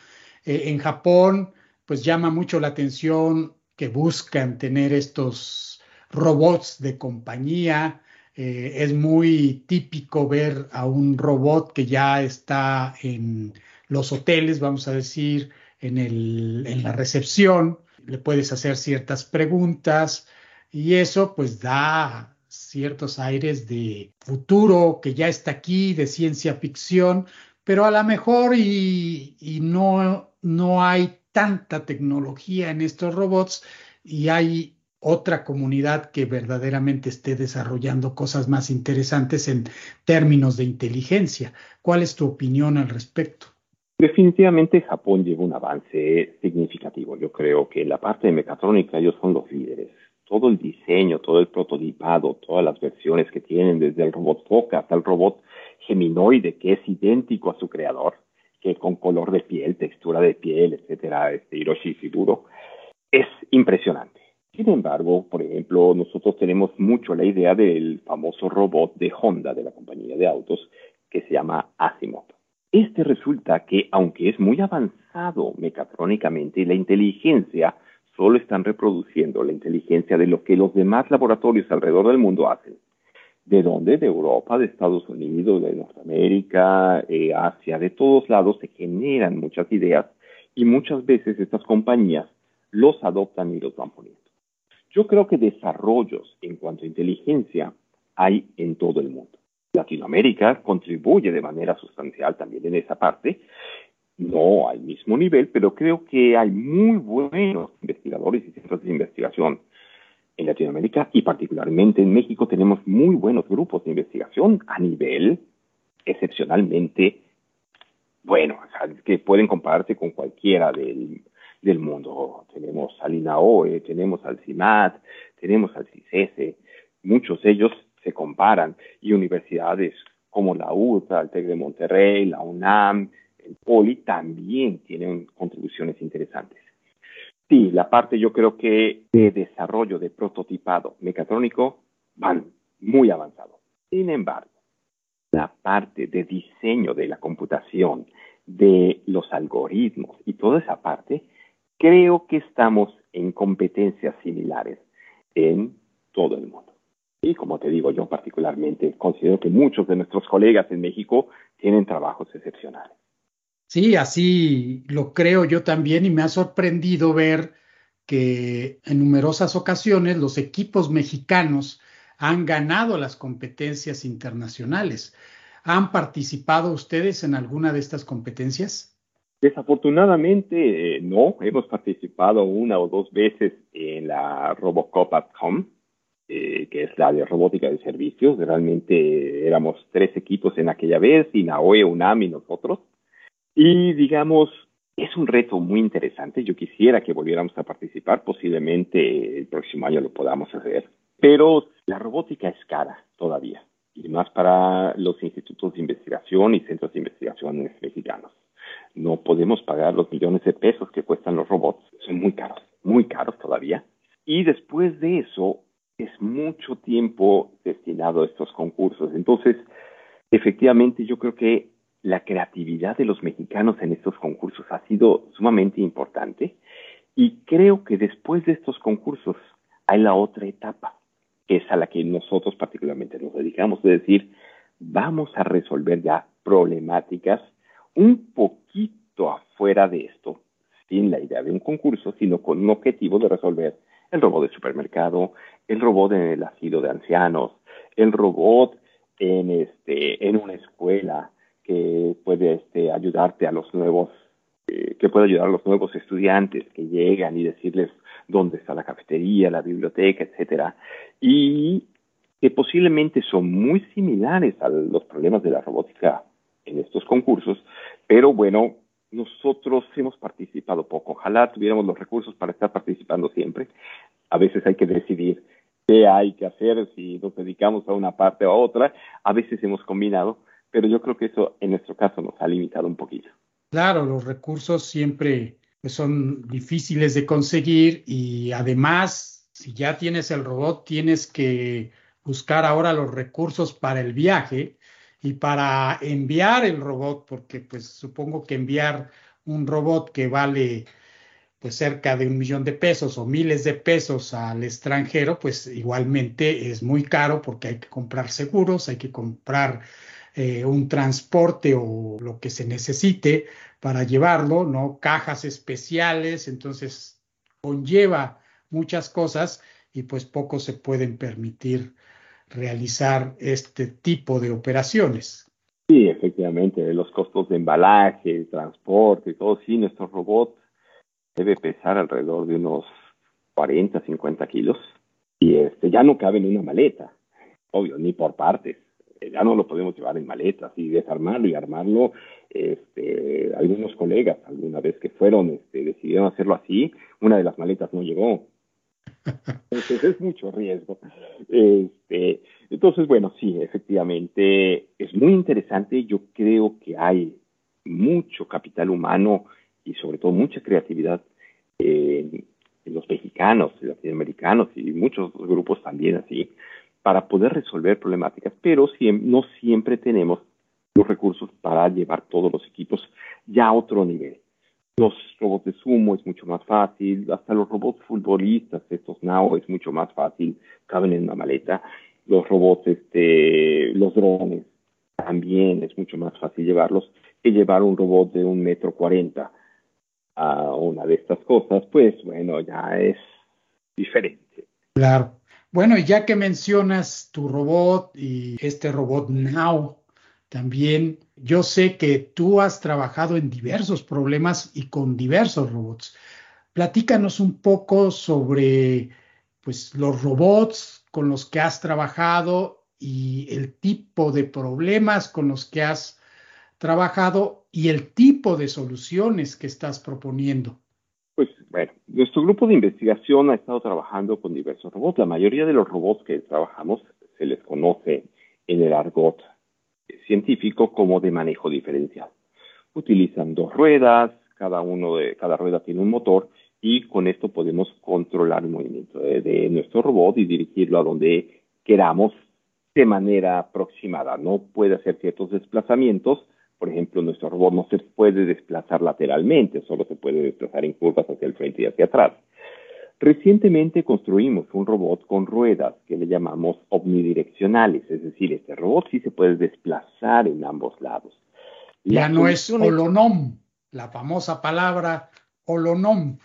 Eh, en Japón, pues llama mucho la atención que buscan tener estos robots de compañía. Eh, es muy típico ver a un robot que ya está en los hoteles, vamos a decir, en, el, en la recepción. Le puedes hacer ciertas preguntas y eso pues da ciertos aires de futuro que ya está aquí, de ciencia ficción, pero a lo mejor y, no, no hay tanta tecnología en estos robots y hay otra comunidad que verdaderamente esté desarrollando cosas más interesantes en términos de inteligencia. ¿Cuál es tu opinión al respecto? Definitivamente Japón lleva un avance significativo. Yo creo que la parte de mecatrónica ellos son los líderes todo el diseño, todo el prototipado, todas las versiones que tienen, desde el robot Foca hasta el robot geminoide, que es idéntico a su creador, que con color de piel, textura de piel, etcétera, este Hiroshi Shiburo, es impresionante. Sin embargo, por ejemplo, nosotros tenemos mucho la idea del famoso robot de Honda, de la compañía de autos, que se llama Asimov. Este resulta que, aunque es muy avanzado mecatrónicamente, la inteligencia solo están reproduciendo la inteligencia de lo que los demás laboratorios alrededor del mundo hacen. ¿De dónde? De Europa, de Estados Unidos, de Norteamérica, eh, Asia, de todos lados se generan muchas ideas y muchas veces estas compañías los adoptan y los van poniendo. Yo creo que desarrollos en cuanto a inteligencia hay en todo el mundo. Latinoamérica contribuye de manera sustancial también en esa parte no al mismo nivel, pero creo que hay muy buenos investigadores y centros de investigación en Latinoamérica y particularmente en México tenemos muy buenos grupos de investigación a nivel excepcionalmente bueno, que pueden compararse con cualquiera del, del mundo. Tenemos al INAOE, tenemos al CIMAT, tenemos al CICESE, muchos de ellos se comparan y universidades como la UTA, el TEC de Monterrey, la UNAM, poli también tiene contribuciones interesantes. Sí, la parte yo creo que de desarrollo de prototipado mecatrónico van muy avanzado. Sin embargo, la parte de diseño de la computación, de los algoritmos y toda esa parte, creo que estamos en competencias similares en todo el mundo. Y como te digo, yo particularmente considero que muchos de nuestros colegas en México tienen trabajos excepcionales. Sí, así lo creo yo también y me ha sorprendido ver que en numerosas ocasiones los equipos mexicanos han ganado las competencias internacionales. ¿Han participado ustedes en alguna de estas competencias? Desafortunadamente eh, no, hemos participado una o dos veces en la Robocop at Home, eh, que es la de robótica de servicios. Realmente éramos tres equipos en aquella vez, INAOE, UNAM y nosotros. Y digamos, es un reto muy interesante. Yo quisiera que volviéramos a participar, posiblemente el próximo año lo podamos hacer. Pero la robótica es cara todavía, y más para los institutos de investigación y centros de investigación mexicanos. No podemos pagar los millones de pesos que cuestan los robots, son muy caros, muy caros todavía. Y después de eso, es mucho tiempo destinado a estos concursos. Entonces, efectivamente, yo creo que la creatividad de los mexicanos en estos concursos ha sido sumamente importante y creo que después de estos concursos hay la otra etapa, que es a la que nosotros particularmente nos dedicamos, es decir, vamos a resolver ya problemáticas un poquito afuera de esto, sin la idea de un concurso, sino con un objetivo de resolver el robot de supermercado, el robot en el asilo de ancianos, el robot en este en una escuela, que puede este, ayudarte a los nuevos, eh, que puede ayudar a los nuevos estudiantes que llegan y decirles dónde está la cafetería, la biblioteca, etcétera, y que posiblemente son muy similares a los problemas de la robótica en estos concursos, pero bueno, nosotros hemos participado poco. Ojalá tuviéramos los recursos para estar participando siempre. A veces hay que decidir qué hay que hacer, si nos dedicamos a una parte o a otra. A veces hemos combinado, pero yo creo que eso en nuestro caso nos ha limitado un poquito. Claro, los recursos siempre pues, son difíciles de conseguir y además, si ya tienes el robot, tienes que buscar ahora los recursos para el viaje y para enviar el robot, porque pues supongo que enviar un robot que vale pues cerca de un millón de pesos o miles de pesos al extranjero, pues igualmente es muy caro porque hay que comprar seguros, hay que comprar eh, un transporte o lo que se necesite para llevarlo, ¿no? Cajas especiales, entonces conlleva muchas cosas y pues poco se pueden permitir realizar este tipo de operaciones. Sí, efectivamente, los costos de embalaje, transporte, todo, sí, nuestro robot debe pesar alrededor de unos 40, 50 kilos y este ya no cabe en una maleta, obvio, ni por partes. Eh, ya no lo podemos llevar en maletas y desarmarlo y armarlo. Este, algunos colegas alguna vez que fueron este, decidieron hacerlo así, una de las maletas no llegó. Entonces es mucho riesgo. Este, entonces, bueno, sí, efectivamente es muy interesante. Yo creo que hay mucho capital humano y sobre todo mucha creatividad en, en los mexicanos, latinoamericanos y muchos grupos también así, para poder resolver problemáticas, pero no siempre tenemos los recursos para llevar todos los equipos ya a otro nivel. Los robots de sumo es mucho más fácil, hasta los robots futbolistas, estos Now, es mucho más fácil, caben en una maleta. Los robots, este, los drones, también es mucho más fácil llevarlos que llevar un robot de un metro cuarenta a una de estas cosas, pues bueno, ya es diferente. Claro. Bueno, ya que mencionas tu robot y este robot Now, también yo sé que tú has trabajado en diversos problemas y con diversos robots. Platícanos un poco sobre pues, los robots con los que has trabajado y el tipo de problemas con los que has trabajado y el tipo de soluciones que estás proponiendo. Bueno, nuestro grupo de investigación ha estado trabajando con diversos robots. La mayoría de los robots que trabajamos se les conoce en el argot científico como de manejo diferencial. Utilizan dos ruedas, cada uno de cada rueda tiene un motor y con esto podemos controlar el movimiento de, de nuestro robot y dirigirlo a donde queramos de manera aproximada. No puede hacer ciertos desplazamientos, por ejemplo, nuestro robot no se puede desplazar lateralmente, solo se puede desplazar en curvas hacia el frente y hacia atrás. Recientemente construimos un robot con ruedas que le llamamos omnidireccionales, es decir, este robot sí se puede desplazar en ambos lados. Ya no es holonom, la famosa palabra holonom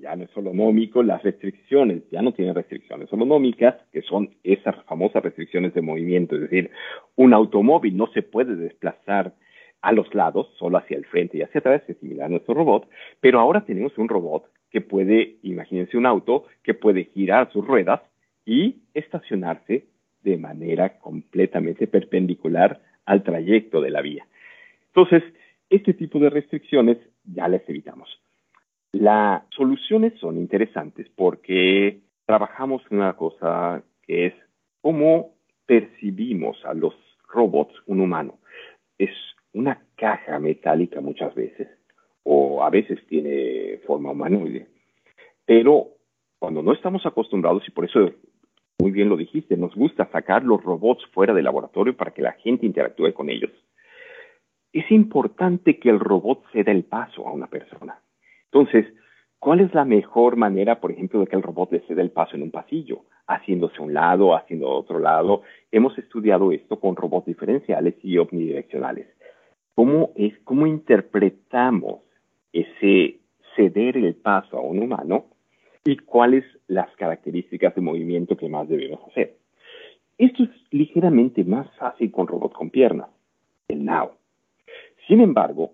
ya no es holonómico, las restricciones ya no tienen restricciones holonómicas, que son esas famosas restricciones de movimiento, es decir, un automóvil no se puede desplazar a los lados, solo hacia el frente y hacia atrás, es similar a nuestro robot, pero ahora tenemos un robot que puede, imagínense un auto, que puede girar sus ruedas y estacionarse de manera completamente perpendicular al trayecto de la vía. Entonces, este tipo de restricciones ya las evitamos. Las soluciones son interesantes porque trabajamos en una cosa que es cómo percibimos a los robots un humano. Es una caja metálica muchas veces, o a veces tiene forma humanoide. Pero cuando no estamos acostumbrados, y por eso muy bien lo dijiste, nos gusta sacar los robots fuera del laboratorio para que la gente interactúe con ellos. Es importante que el robot ceda el paso a una persona. Entonces, ¿cuál es la mejor manera, por ejemplo, de que el robot le ceda el paso en un pasillo? Haciéndose a un lado, haciendo a otro lado. Hemos estudiado esto con robots diferenciales y omnidireccionales. ¿Cómo, es, cómo interpretamos ese ceder el paso a un humano y cuáles las características de movimiento que más debemos hacer? Esto es ligeramente más fácil con robots con piernas, el Now. Sin embargo,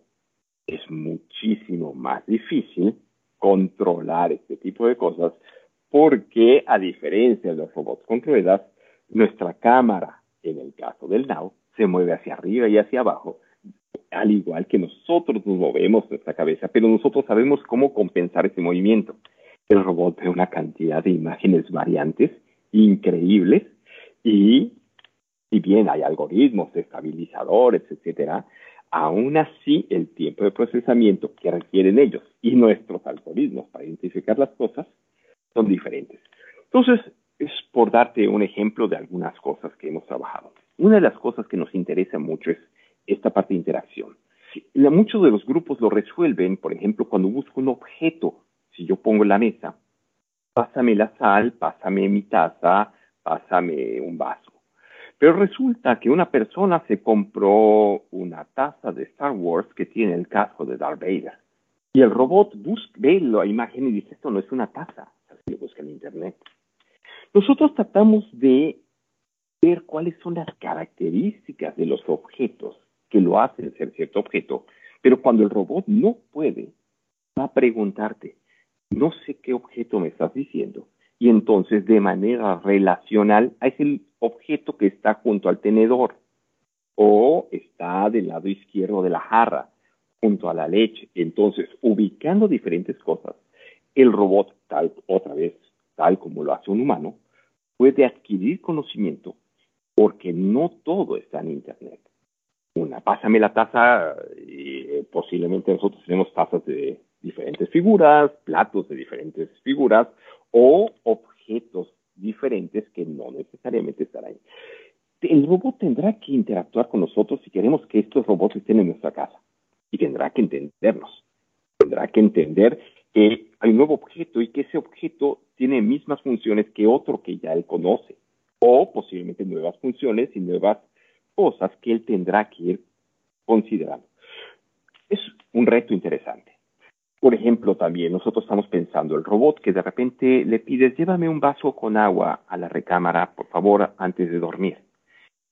es muchísimo más difícil controlar este tipo de cosas porque, a diferencia de los robots con ruedas, nuestra cámara, en el caso del Now, se mueve hacia arriba y hacia abajo, al igual que nosotros nos movemos nuestra cabeza, pero nosotros sabemos cómo compensar ese movimiento. El robot ve una cantidad de imágenes variantes increíbles y si bien hay algoritmos estabilizadores, etcétera, Aún así, el tiempo de procesamiento que requieren ellos y nuestros algoritmos para identificar las cosas son diferentes. Entonces, es por darte un ejemplo de algunas cosas que hemos trabajado. Una de las cosas que nos interesa mucho es esta parte de interacción. Muchos de los grupos lo resuelven, por ejemplo, cuando busco un objeto. Si yo pongo la mesa, pásame la sal, pásame mi taza, pásame un vaso. Pero resulta que una persona se compró una taza de Star Wars que tiene el casco de Darth Vader. Y el robot busca, ve la imagen y dice, esto no es una taza. Así lo busca en Internet. Nosotros tratamos de ver cuáles son las características de los objetos que lo hacen ser cierto objeto, pero cuando el robot no puede, va a preguntarte, no sé qué objeto me estás diciendo, y entonces de manera relacional es el objeto que está junto al tenedor o está del lado izquierdo de la jarra, junto a la leche. Entonces, ubicando diferentes cosas, el robot, tal, otra vez, tal como lo hace un humano, puede adquirir conocimiento porque no todo está en Internet. Una, pásame la taza, y eh, posiblemente nosotros tenemos tazas de diferentes figuras, platos de diferentes figuras o objetos diferentes que no necesariamente estarán ahí. El robot tendrá que interactuar con nosotros si queremos que estos robots estén en nuestra casa y tendrá que entendernos. Tendrá que entender que hay un nuevo objeto y que ese objeto tiene mismas funciones que otro que ya él conoce o posiblemente nuevas funciones y nuevas cosas que él tendrá que ir considerando. Es un reto interesante. Por ejemplo, también nosotros estamos pensando el robot que de repente le pides, llévame un vaso con agua a la recámara, por favor, antes de dormir.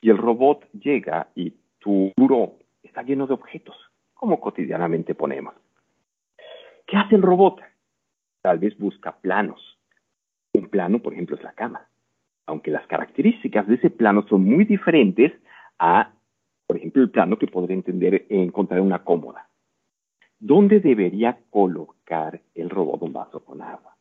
Y el robot llega y tu buró está lleno de objetos, como cotidianamente ponemos. ¿Qué hace el robot? Tal vez busca planos. Un plano, por ejemplo, es la cama aunque las características de ese plano son muy diferentes a, por ejemplo, el plano que podría entender encontrar una cómoda. ¿Dónde debería colocar el robot un vaso con agua?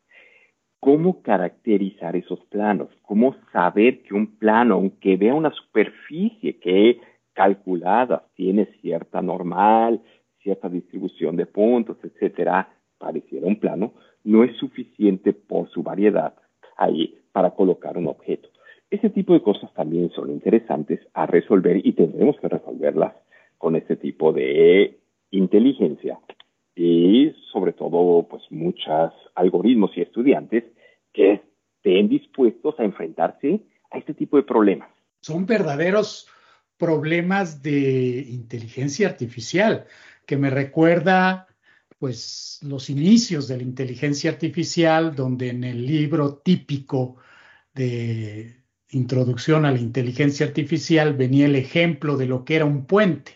¿Cómo caracterizar esos planos? ¿Cómo saber que un plano, aunque vea una superficie que calculada tiene cierta normal, cierta distribución de puntos, etcétera, pareciera un plano, no es suficiente por su variedad ahí para colocar un objeto. Ese tipo de cosas también son interesantes a resolver y tendremos que resolverlas con este tipo de inteligencia y sobre todo pues muchos algoritmos y estudiantes que estén dispuestos a enfrentarse a este tipo de problemas. Son verdaderos problemas de inteligencia artificial que me recuerda pues los inicios de la inteligencia artificial, donde en el libro típico de introducción a la inteligencia artificial venía el ejemplo de lo que era un puente,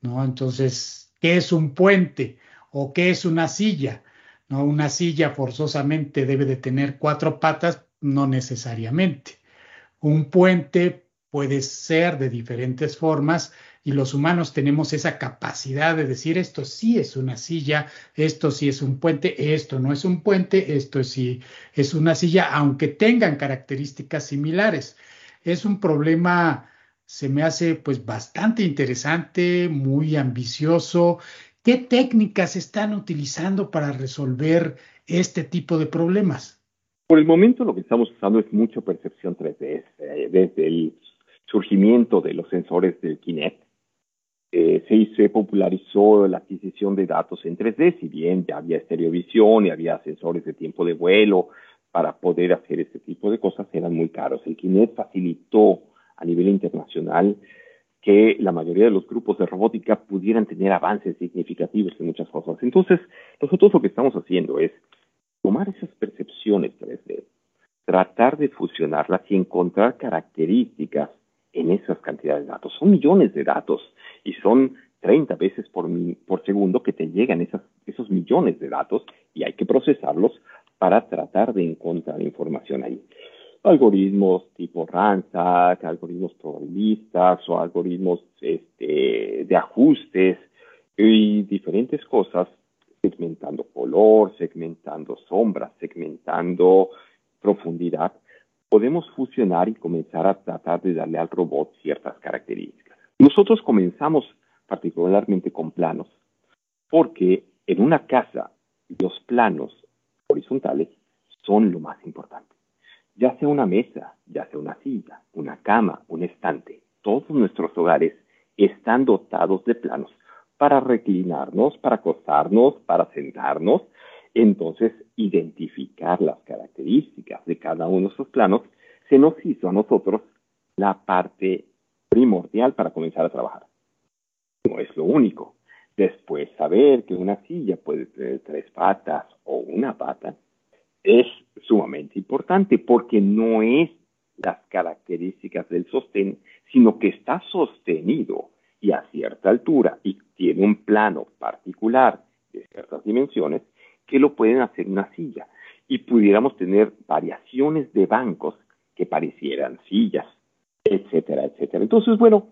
¿no? Entonces, ¿qué es un puente o qué es una silla? ¿No? Una silla forzosamente debe de tener cuatro patas, no necesariamente. Un puente puede ser de diferentes formas y los humanos tenemos esa capacidad de decir esto sí es una silla, esto sí es un puente, esto no es un puente, esto sí es una silla, aunque tengan características similares. Es un problema, se me hace pues bastante interesante, muy ambicioso. ¿Qué técnicas están utilizando para resolver este tipo de problemas? Por el momento lo que estamos usando es mucha percepción 3D, eh, desde el surgimiento de los sensores del Kinect eh, se, popularizó la adquisición de datos en 3D, si bien había estereovisión y había sensores de tiempo de vuelo para poder hacer este tipo de cosas, eran muy caros. El Kinect facilitó a nivel internacional que la mayoría de los grupos de robótica pudieran tener avances significativos en muchas cosas. Entonces, nosotros lo que estamos haciendo es tomar esas percepciones 3D, tratar de fusionarlas y encontrar características en esas cantidades de datos. Son millones de datos y son 30 veces por, por segundo que te llegan esas, esos millones de datos y hay que procesarlos para tratar de encontrar información ahí. Algoritmos tipo RANSAC, algoritmos probabilistas o algoritmos este, de ajustes y diferentes cosas, segmentando color, segmentando sombras, segmentando profundidad, podemos fusionar y comenzar a tratar de darle al robot ciertas características. Nosotros comenzamos particularmente con planos, porque en una casa los planos horizontales son lo más importante. Ya sea una mesa, ya sea una silla, una cama, un estante, todos nuestros hogares están dotados de planos para reclinarnos, para acostarnos, para sentarnos. Entonces, identificar las características de cada uno de esos planos se nos hizo a nosotros la parte primordial para comenzar a trabajar. No es lo único. Después, saber que una silla puede tener tres patas o una pata es sumamente importante porque no es las características del sostén, sino que está sostenido y a cierta altura y tiene un plano particular de ciertas dimensiones que lo pueden hacer una silla. Y pudiéramos tener variaciones de bancos que parecieran sillas, etcétera, etcétera. Entonces, bueno,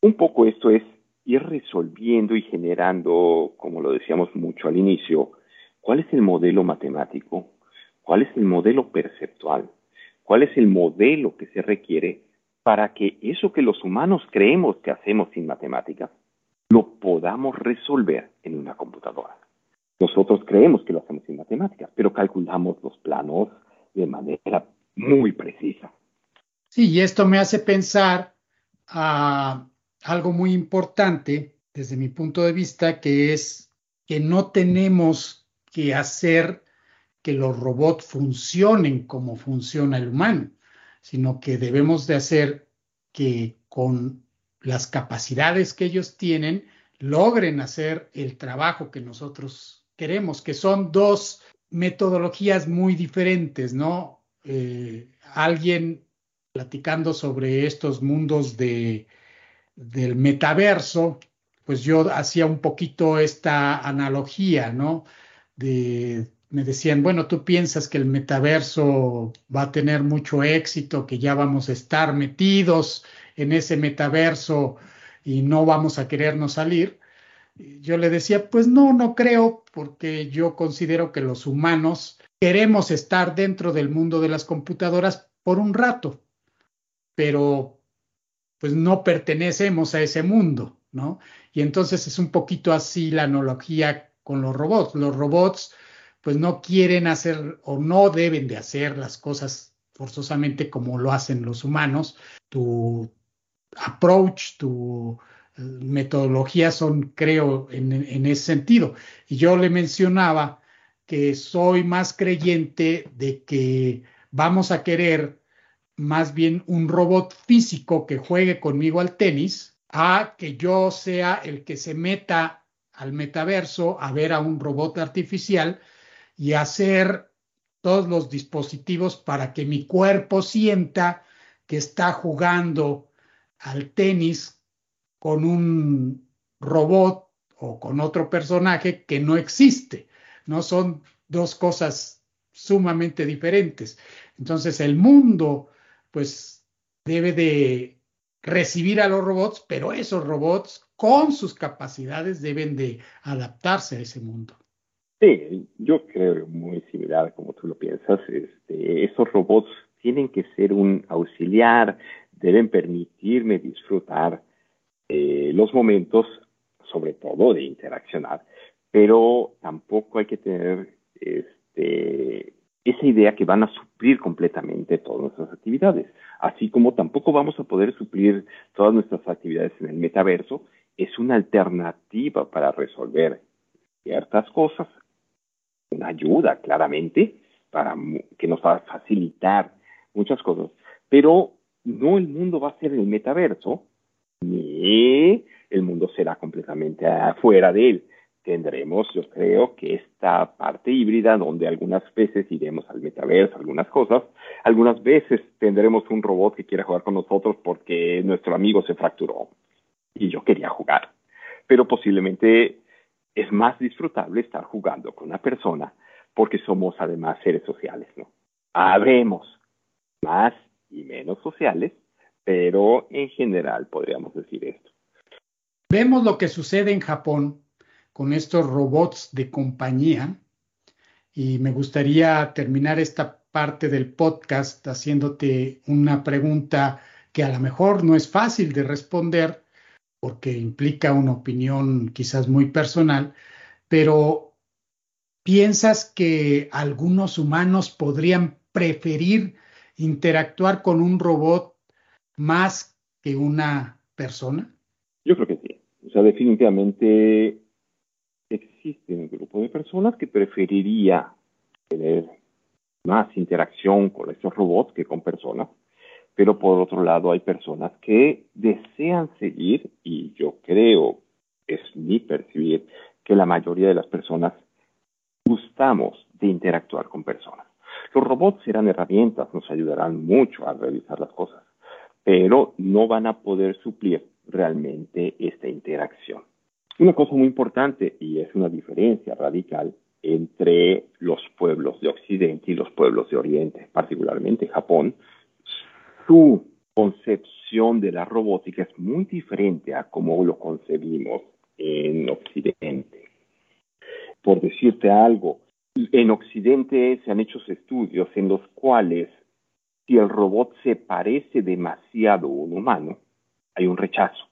un poco esto es ir resolviendo y generando, como lo decíamos mucho al inicio, cuál es el modelo matemático, cuál es el modelo perceptual, cuál es el modelo que se requiere para que eso que los humanos creemos que hacemos sin matemáticas, lo podamos resolver en una computadora. Nosotros creemos que lo hacemos sin matemáticas, pero calculamos los planos de manera muy precisa. Sí, y esto me hace pensar a algo muy importante desde mi punto de vista, que es que no tenemos que hacer que los robots funcionen como funciona el humano, sino que debemos de hacer que con las capacidades que ellos tienen logren hacer el trabajo que nosotros queremos, que son dos metodologías muy diferentes, ¿no? Eh, alguien platicando sobre estos mundos de, del metaverso, pues yo hacía un poquito esta analogía, ¿no? De me decían, bueno, tú piensas que el metaverso va a tener mucho éxito, que ya vamos a estar metidos en ese metaverso y no vamos a querernos salir. Yo le decía, pues no, no creo, porque yo considero que los humanos queremos estar dentro del mundo de las computadoras por un rato, pero pues no pertenecemos a ese mundo, ¿no? Y entonces es un poquito así la analogía con los robots. Los robots pues no quieren hacer o no deben de hacer las cosas forzosamente como lo hacen los humanos. Tu approach, tu eh, metodología son, creo, en, en ese sentido. Y yo le mencionaba que soy más creyente de que vamos a querer más bien un robot físico que juegue conmigo al tenis a que yo sea el que se meta al metaverso a ver a un robot artificial y hacer todos los dispositivos para que mi cuerpo sienta que está jugando al tenis con un robot o con otro personaje que no existe. No son dos cosas sumamente diferentes. Entonces el mundo pues debe de recibir a los robots, pero esos robots con sus capacidades deben de adaptarse a ese mundo. Sí, yo creo muy similar como tú lo piensas. Este, esos robots tienen que ser un auxiliar, deben permitirme disfrutar eh, los momentos, sobre todo de interaccionar, pero tampoco hay que tener este, esa idea que van a suplir completamente todas nuestras actividades, así como tampoco vamos a poder suplir todas nuestras actividades en el metaverso, es una alternativa para resolver ciertas cosas una ayuda claramente para que nos va a facilitar muchas cosas, pero no el mundo va a ser el metaverso, ni el mundo será completamente afuera de él. Tendremos, yo creo, que esta parte híbrida donde algunas veces iremos al metaverso, algunas cosas, algunas veces tendremos un robot que quiera jugar con nosotros porque nuestro amigo se fracturó y yo quería jugar. Pero posiblemente es más disfrutable estar jugando con una persona porque somos además seres sociales, ¿no? Habremos más y menos sociales, pero en general podríamos decir esto. Vemos lo que sucede en Japón con estos robots de compañía y me gustaría terminar esta parte del podcast haciéndote una pregunta que a lo mejor no es fácil de responder, porque implica una opinión quizás muy personal, pero ¿piensas que algunos humanos podrían preferir interactuar con un robot más que una persona? Yo creo que sí. O sea, definitivamente existe un grupo de personas que preferiría tener más interacción con estos robots que con personas, pero por otro lado hay personas que desean seguir, y yo creo, es mi percibir, que la mayoría de las personas gustamos de interactuar con personas. Los robots serán herramientas, nos ayudarán mucho a realizar las cosas, pero no van a poder suplir realmente esta interacción. Una cosa muy importante, y es una diferencia radical entre los pueblos de Occidente y los pueblos de Oriente, particularmente Japón, su concepción de la robótica es muy diferente a cómo lo concebimos en Occidente. Por decirte algo, en Occidente se han hecho estudios en los cuales si el robot se parece demasiado a un humano, hay un rechazo.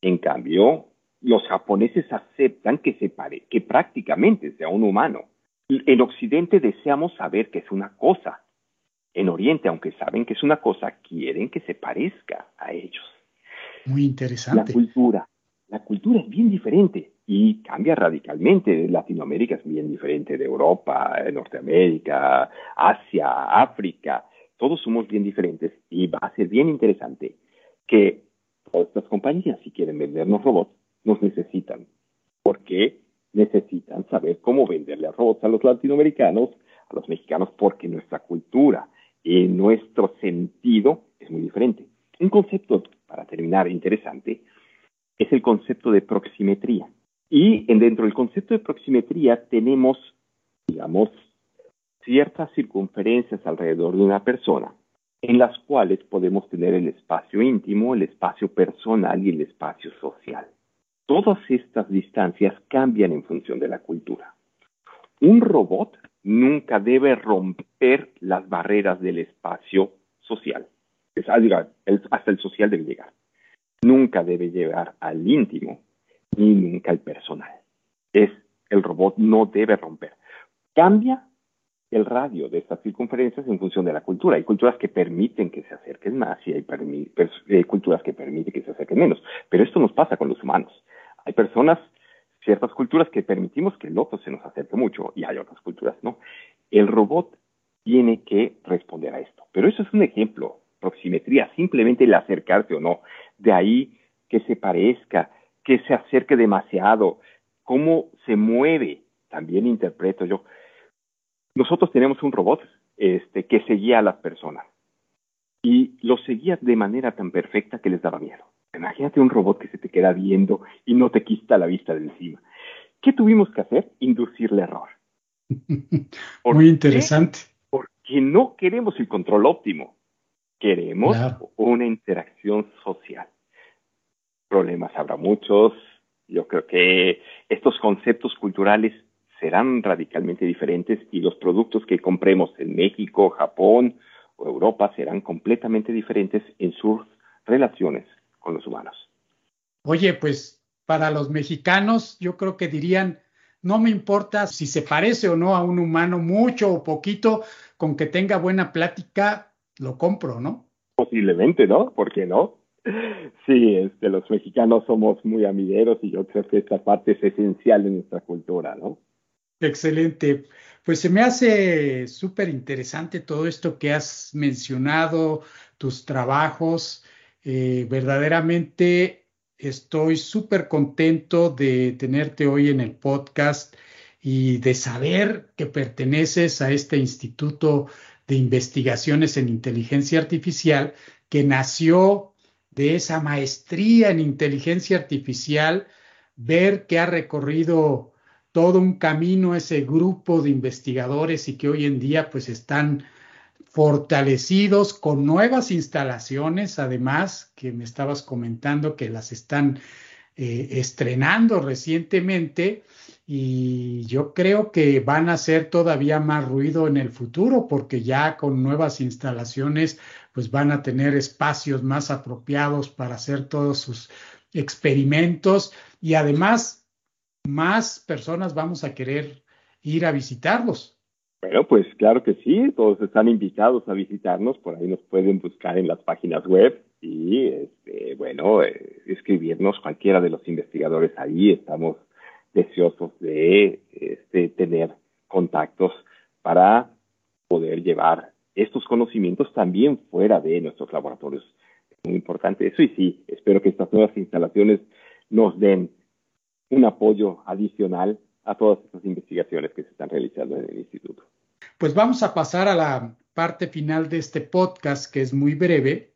En cambio, los japoneses aceptan que se pare, que prácticamente sea un humano. En Occidente deseamos saber que es una cosa. En Oriente, aunque saben que es una cosa, quieren que se parezca a ellos. Muy interesante. La cultura. La cultura es bien diferente y cambia radicalmente. Latinoamérica es bien diferente de Europa, Norteamérica, Asia, África. Todos somos bien diferentes y va a ser bien interesante que todas estas compañías, si quieren vendernos robots, nos necesitan. porque necesitan saber cómo venderle a robots a los latinoamericanos, a los mexicanos? Porque nuestra cultura y nuestro sentido es muy diferente. Un concepto, para terminar, interesante, es el concepto de proximetría. Y dentro del concepto de proximetría tenemos, digamos, ciertas circunferencias alrededor de una persona en las cuales podemos tener el espacio íntimo, el espacio personal y el espacio social. Todas estas distancias cambian en función de la cultura. Un robot nunca debe romper las barreras del espacio social. hasta el social debe llegar. Nunca debe llegar al íntimo ni nunca al personal. Es el robot no debe romper. Cambia el radio de estas circunferencias en función de la cultura. Hay culturas que permiten que se acerquen más y hay, hay culturas que permiten que se acerquen menos. Pero esto nos pasa con los humanos. Hay personas, ciertas culturas que permitimos que el otro se nos acerque mucho y hay otras culturas no. El robot tiene que responder a esto. Pero eso es un ejemplo, proximetría, simplemente el acercarse o no. De ahí que se parezca, que se acerque demasiado, cómo se mueve, también interpreto yo. Nosotros tenemos un robot este, que seguía a las personas y los seguía de manera tan perfecta que les daba miedo. Imagínate un robot que se te queda viendo y no te quita la vista de encima. ¿Qué tuvimos que hacer? Inducirle error. Muy interesante. Porque no queremos el control óptimo. Queremos una interacción social. Problemas habrá muchos. Yo creo que estos conceptos culturales serán radicalmente diferentes y los productos que compremos en México, Japón o Europa serán completamente diferentes en sus relaciones con los humanos. Oye, pues para los mexicanos yo creo que dirían, no me importa si se parece o no a un humano, mucho o poquito, con que tenga buena plática, lo compro, ¿no? Posiblemente, ¿no? ¿Por qué no? Sí, este, los mexicanos somos muy amigueros y yo creo que esta parte es esencial en nuestra cultura, ¿no? Excelente. Pues se me hace súper interesante todo esto que has mencionado, tus trabajos. Eh, verdaderamente estoy súper contento de tenerte hoy en el podcast y de saber que perteneces a este Instituto de Investigaciones en Inteligencia Artificial que nació de esa maestría en inteligencia artificial, ver que ha recorrido todo un camino ese grupo de investigadores y que hoy en día pues están fortalecidos con nuevas instalaciones, además, que me estabas comentando que las están eh, estrenando recientemente y yo creo que van a hacer todavía más ruido en el futuro porque ya con nuevas instalaciones pues van a tener espacios más apropiados para hacer todos sus experimentos y además más personas vamos a querer ir a visitarlos. Bueno, pues claro que sí, todos están invitados a visitarnos, por ahí nos pueden buscar en las páginas web y este, bueno, eh, escribirnos cualquiera de los investigadores ahí. Estamos deseosos de este, tener contactos para poder llevar estos conocimientos también fuera de nuestros laboratorios. Es muy importante eso y sí, espero que estas nuevas instalaciones nos den un apoyo adicional a todas estas investigaciones que se están realizando en el instituto. Pues vamos a pasar a la parte final de este podcast, que es muy breve,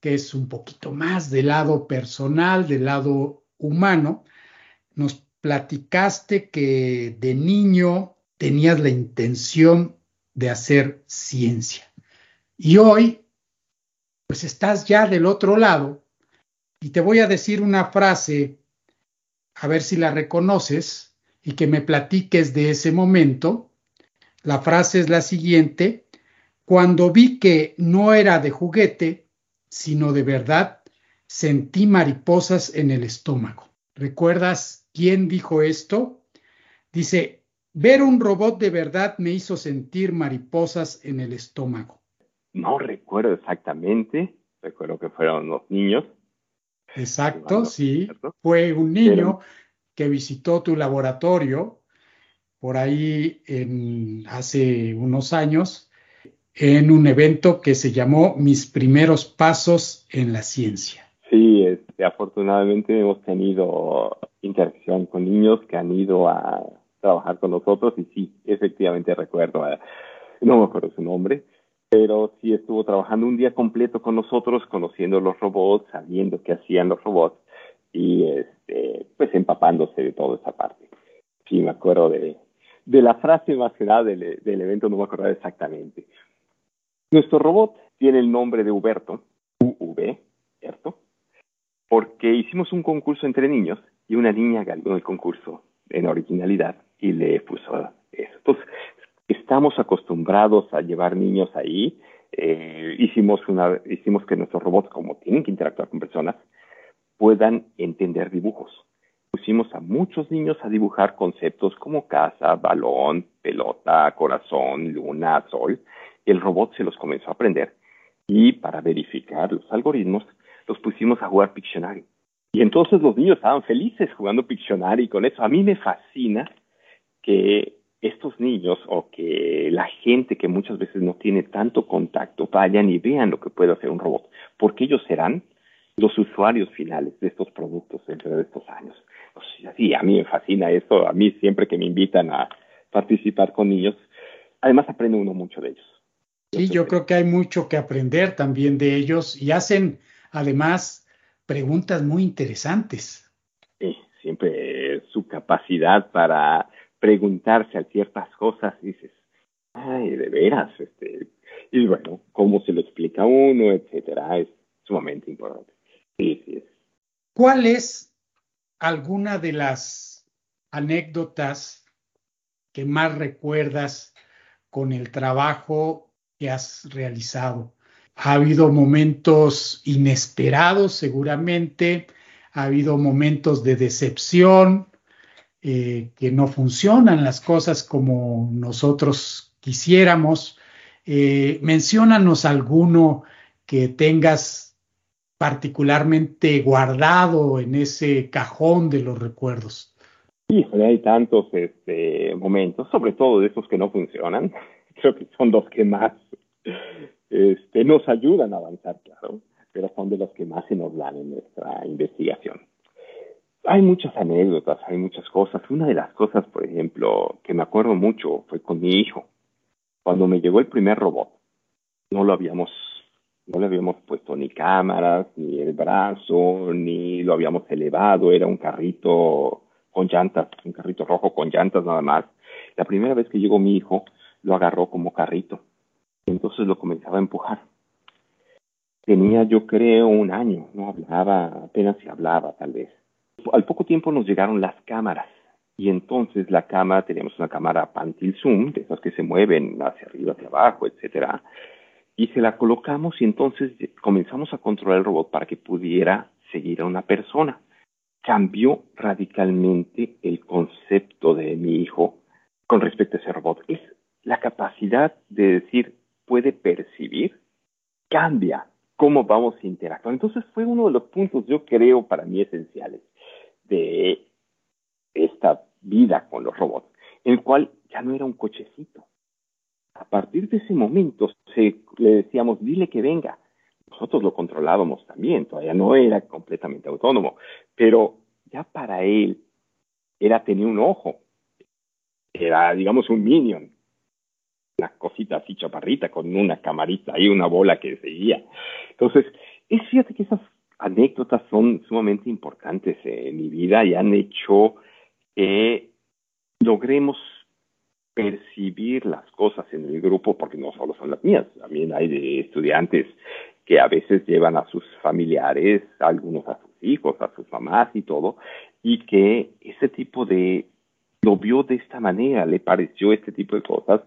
que es un poquito más del lado personal, del lado humano. Nos platicaste que de niño tenías la intención de hacer ciencia. Y hoy, pues estás ya del otro lado y te voy a decir una frase, a ver si la reconoces y que me platiques de ese momento. La frase es la siguiente, cuando vi que no era de juguete, sino de verdad, sentí mariposas en el estómago. ¿Recuerdas quién dijo esto? Dice, ver un robot de verdad me hizo sentir mariposas en el estómago. No recuerdo exactamente, recuerdo que fueron los niños. Exacto, sí, fue un niño que visitó tu laboratorio por ahí en, hace unos años en un evento que se llamó Mis primeros pasos en la ciencia. Sí, este, afortunadamente hemos tenido interacción con niños que han ido a trabajar con nosotros y sí, efectivamente recuerdo, no me acuerdo su nombre, pero sí estuvo trabajando un día completo con nosotros, conociendo los robots, sabiendo qué hacían los robots y este, pues empapándose de toda esa parte. Sí, me acuerdo de, de la frase más que del, del evento, no me acuerdo exactamente. Nuestro robot tiene el nombre de Huberto, UV, ¿cierto? Porque hicimos un concurso entre niños y una niña ganó el concurso en originalidad y le puso eso. Entonces, estamos acostumbrados a llevar niños ahí. Eh, hicimos, una, hicimos que nuestros robots, como tienen que interactuar con personas, puedan entender dibujos. Pusimos a muchos niños a dibujar conceptos como casa, balón, pelota, corazón, luna, sol. El robot se los comenzó a aprender y para verificar los algoritmos los pusimos a jugar Pictionary. Y entonces los niños estaban felices jugando Pictionary con eso. A mí me fascina que estos niños o que la gente que muchas veces no tiene tanto contacto vayan y vean lo que puede hacer un robot, porque ellos serán los usuarios finales de estos productos dentro de estos años. sí, a mí me fascina eso, a mí siempre que me invitan a participar con niños, además aprende uno mucho de ellos. Sí, yo creo que hay mucho que aprender también de ellos y hacen además preguntas muy interesantes. Sí, siempre su capacidad para preguntarse a ciertas cosas, dices, ay, de veras, este, y bueno, cómo se lo explica uno, etcétera, es sumamente importante. ¿Cuál es alguna de las anécdotas que más recuerdas con el trabajo que has realizado? Ha habido momentos inesperados, seguramente, ha habido momentos de decepción, eh, que no funcionan las cosas como nosotros quisiéramos. Eh, menciónanos alguno que tengas particularmente guardado en ese cajón de los recuerdos. Sí, hay tantos este, momentos, sobre todo de esos que no funcionan. Creo que son los que más este, nos ayudan a avanzar, claro, pero son de los que más se nos dan en nuestra investigación. Hay muchas anécdotas, hay muchas cosas. Una de las cosas, por ejemplo, que me acuerdo mucho fue con mi hijo. Cuando me llegó el primer robot, no lo habíamos, no le habíamos puesto ni cámaras, ni el brazo, ni lo habíamos elevado. Era un carrito con llantas, un carrito rojo con llantas nada más. La primera vez que llegó mi hijo, lo agarró como carrito entonces lo comenzaba a empujar. Tenía, yo creo, un año, no hablaba, apenas se hablaba, tal vez. Al poco tiempo nos llegaron las cámaras y entonces la cámara, teníamos una cámara pantil zoom, de esas que se mueven hacia arriba, hacia abajo, etcétera, y se la colocamos y entonces comenzamos a controlar el robot para que pudiera seguir a una persona. Cambió radicalmente el concepto de mi hijo con respecto a ese robot. Es la capacidad de decir, puede percibir, cambia cómo vamos a interactuar. Entonces fue uno de los puntos, yo creo, para mí esenciales de esta vida con los robots, en el cual ya no era un cochecito. A partir de ese momento se, le decíamos, dile que venga. Nosotros lo controlábamos también, todavía no era completamente autónomo, pero ya para él era tener un ojo, era, digamos, un minion, una cosita así chaparrita con una camarita y una bola que seguía. Entonces, es cierto que esas anécdotas son sumamente importantes en mi vida y han hecho que logremos percibir las cosas en el grupo, porque no solo son las mías, también hay de estudiantes que a veces llevan a sus familiares, algunos a sus hijos, a sus mamás y todo, y que ese tipo de lo vio de esta manera, le pareció este tipo de cosas,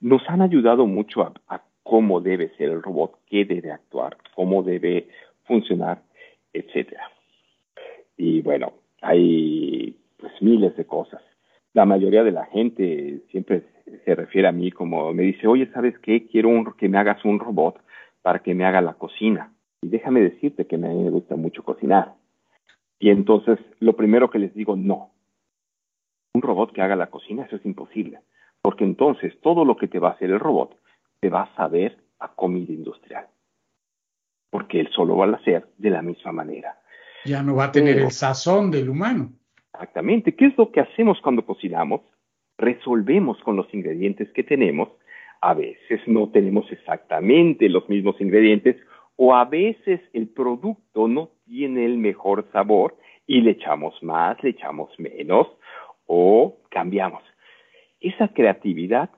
nos han ayudado mucho a, a cómo debe ser el robot, qué debe actuar, cómo debe funcionar, etcétera. Y bueno, hay pues miles de cosas. La mayoría de la gente siempre se refiere a mí como me dice, oye, ¿sabes qué? Quiero un, que me hagas un robot para que me haga la cocina. Y déjame decirte que a mí me gusta mucho cocinar. Y entonces, lo primero que les digo, no. Un robot que haga la cocina, eso es imposible. Porque entonces todo lo que te va a hacer el robot te va a saber a comida industrial. Porque él solo va a hacer de la misma manera. Ya no va a tener el sazón del humano. Exactamente. ¿Qué es lo que hacemos cuando cocinamos? Resolvemos con los ingredientes que tenemos. A veces no tenemos exactamente los mismos ingredientes o a veces el producto no tiene el mejor sabor y le echamos más, le echamos menos o cambiamos. Esa creatividad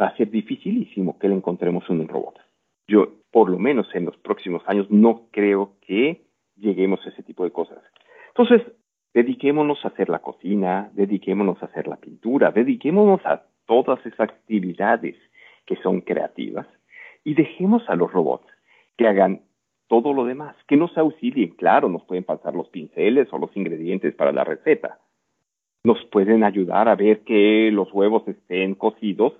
va a ser dificilísimo que la encontremos en un robot. Yo, por lo menos en los próximos años, no creo que lleguemos a ese tipo de cosas. Entonces, dediquémonos a hacer la cocina, dediquémonos a hacer la pintura, dediquémonos a todas esas actividades que son creativas y dejemos a los robots que hagan todo lo demás, que nos auxilien. Claro, nos pueden pasar los pinceles o los ingredientes para la receta. Nos pueden ayudar a ver que los huevos estén cocidos,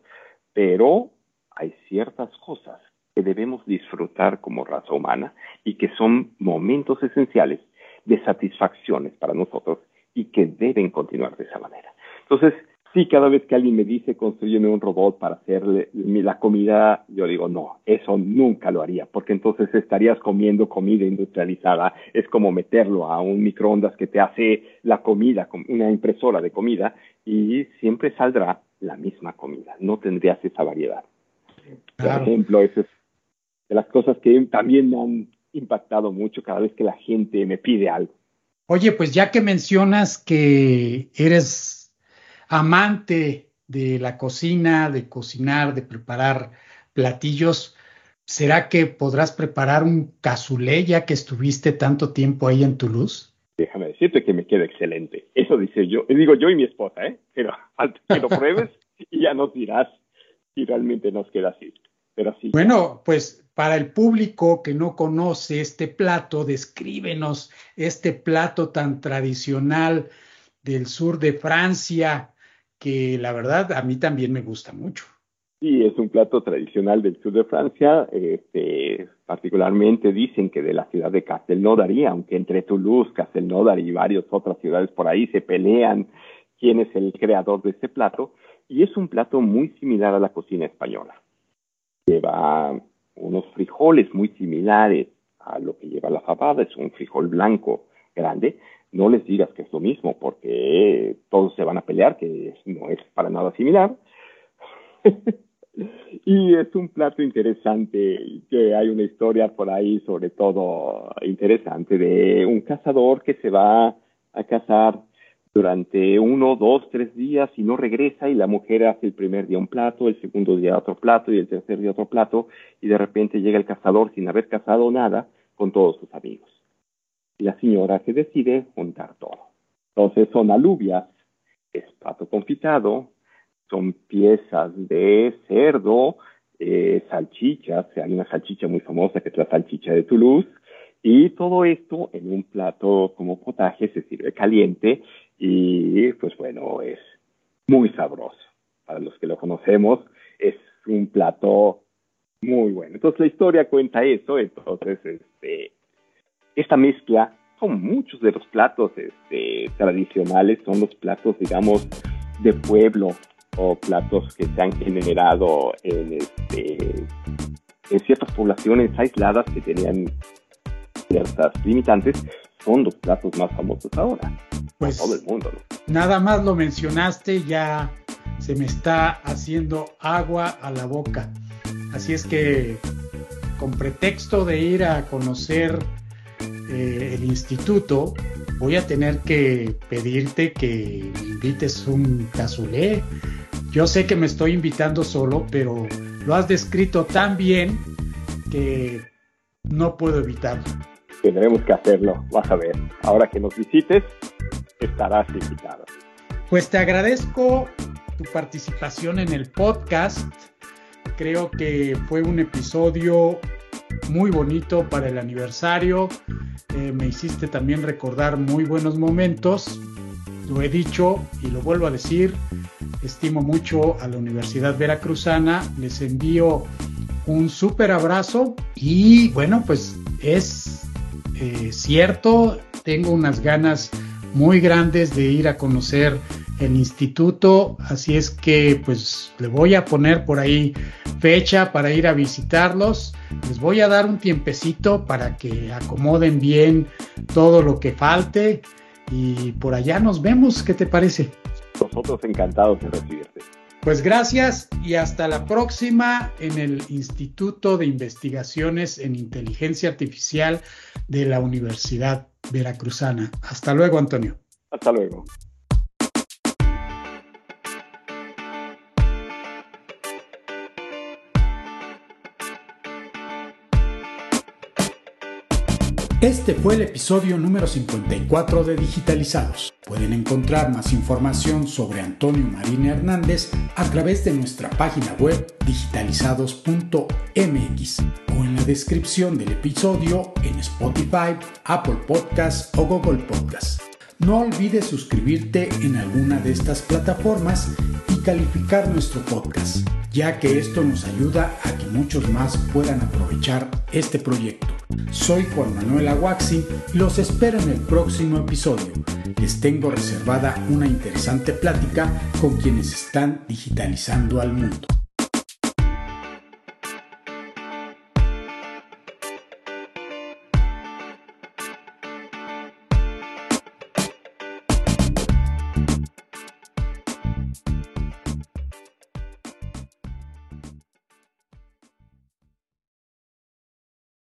pero hay ciertas cosas que debemos disfrutar como raza humana y que son momentos esenciales de satisfacciones para nosotros y que deben continuar de esa manera. Entonces, sí, cada vez que alguien me dice construyeme un robot para hacerle la comida, yo digo, no, eso nunca lo haría, porque entonces estarías comiendo comida industrializada, es como meterlo a un microondas que te hace la comida, una impresora de comida, y siempre saldrá la misma comida, no tendrías esa variedad. Por ejemplo, eso es de las cosas que también me han impactado mucho cada vez que la gente me pide algo. Oye, pues ya que mencionas que eres amante de la cocina, de cocinar, de preparar platillos, ¿será que podrás preparar un cassoulet ya que estuviste tanto tiempo ahí en Toulouse? Déjame decirte que me queda excelente. Eso dice yo, digo yo y mi esposa, ¿eh? Pero antes que lo pruebes y ya nos dirás si realmente nos queda así. Pero. Bueno, pues para el público que no conoce este plato, descríbenos este plato tan tradicional del sur de Francia, que la verdad a mí también me gusta mucho. Sí, es un plato tradicional del sur de Francia, este, particularmente dicen que de la ciudad de Castelnaudary, aunque entre Toulouse, Castelnaudary y varias otras ciudades por ahí se pelean quién es el creador de este plato, y es un plato muy similar a la cocina española. Lleva unos frijoles muy similares a lo que lleva la fabada, es un frijol blanco grande, no les digas que es lo mismo porque todos se van a pelear, que no es para nada similar. y es un plato interesante, que hay una historia por ahí sobre todo interesante de un cazador que se va a cazar durante uno, dos, tres días y no regresa y la mujer hace el primer día un plato, el segundo día otro plato y el tercer día otro plato y de repente llega el cazador sin haber cazado nada con todos sus amigos. Y la señora se decide juntar todo. Entonces son alubias, es plato confitado, son piezas de cerdo, eh, salchichas, hay una salchicha muy famosa que es la salchicha de Toulouse, y todo esto en un plato como potaje se sirve caliente y pues bueno, es muy sabroso. Para los que lo conocemos, es un plato Muy bueno. Entonces la historia cuenta eso. Entonces, este, esta mezcla son muchos de los platos este, tradicionales, son los platos, digamos, de pueblo o platos que se han generado en, este, en ciertas poblaciones aisladas que tenían ciertas limitantes, son los platos más famosos ahora. Pues todo el mundo. Nada más lo mencionaste, ya se me está haciendo agua a la boca. Así es que con pretexto de ir a conocer eh, el instituto, voy a tener que pedirte que me invites un casulé. Yo sé que me estoy invitando solo, pero lo has descrito tan bien que no puedo evitarlo. Tendremos que hacerlo, vas a ver. Ahora que nos visites, estarás invitado. Pues te agradezco tu participación en el podcast. Creo que fue un episodio muy bonito para el aniversario. Eh, me hiciste también recordar muy buenos momentos. Lo he dicho y lo vuelvo a decir. Estimo mucho a la Universidad Veracruzana. Les envío un súper abrazo y bueno, pues es eh, cierto. Tengo unas ganas muy grandes de ir a conocer el instituto, así es que pues le voy a poner por ahí fecha para ir a visitarlos. Les voy a dar un tiempecito para que acomoden bien todo lo que falte y por allá nos vemos. ¿Qué te parece? Nosotros encantados de recibirte. Pues gracias y hasta la próxima en el Instituto de Investigaciones en Inteligencia Artificial de la Universidad Veracruzana. Hasta luego, Antonio. Hasta luego. Este fue el episodio número 54 de Digitalizados. Pueden encontrar más información sobre Antonio Marín Hernández a través de nuestra página web digitalizados.mx o en la descripción del episodio en Spotify, Apple Podcasts o Google Podcasts. No olvides suscribirte en alguna de estas plataformas y calificar nuestro podcast, ya que esto nos ayuda a que muchos más puedan aprovechar este proyecto. Soy Juan Manuel Aguaxi y los espero en el próximo episodio. Les tengo reservada una interesante plática con quienes están digitalizando al mundo.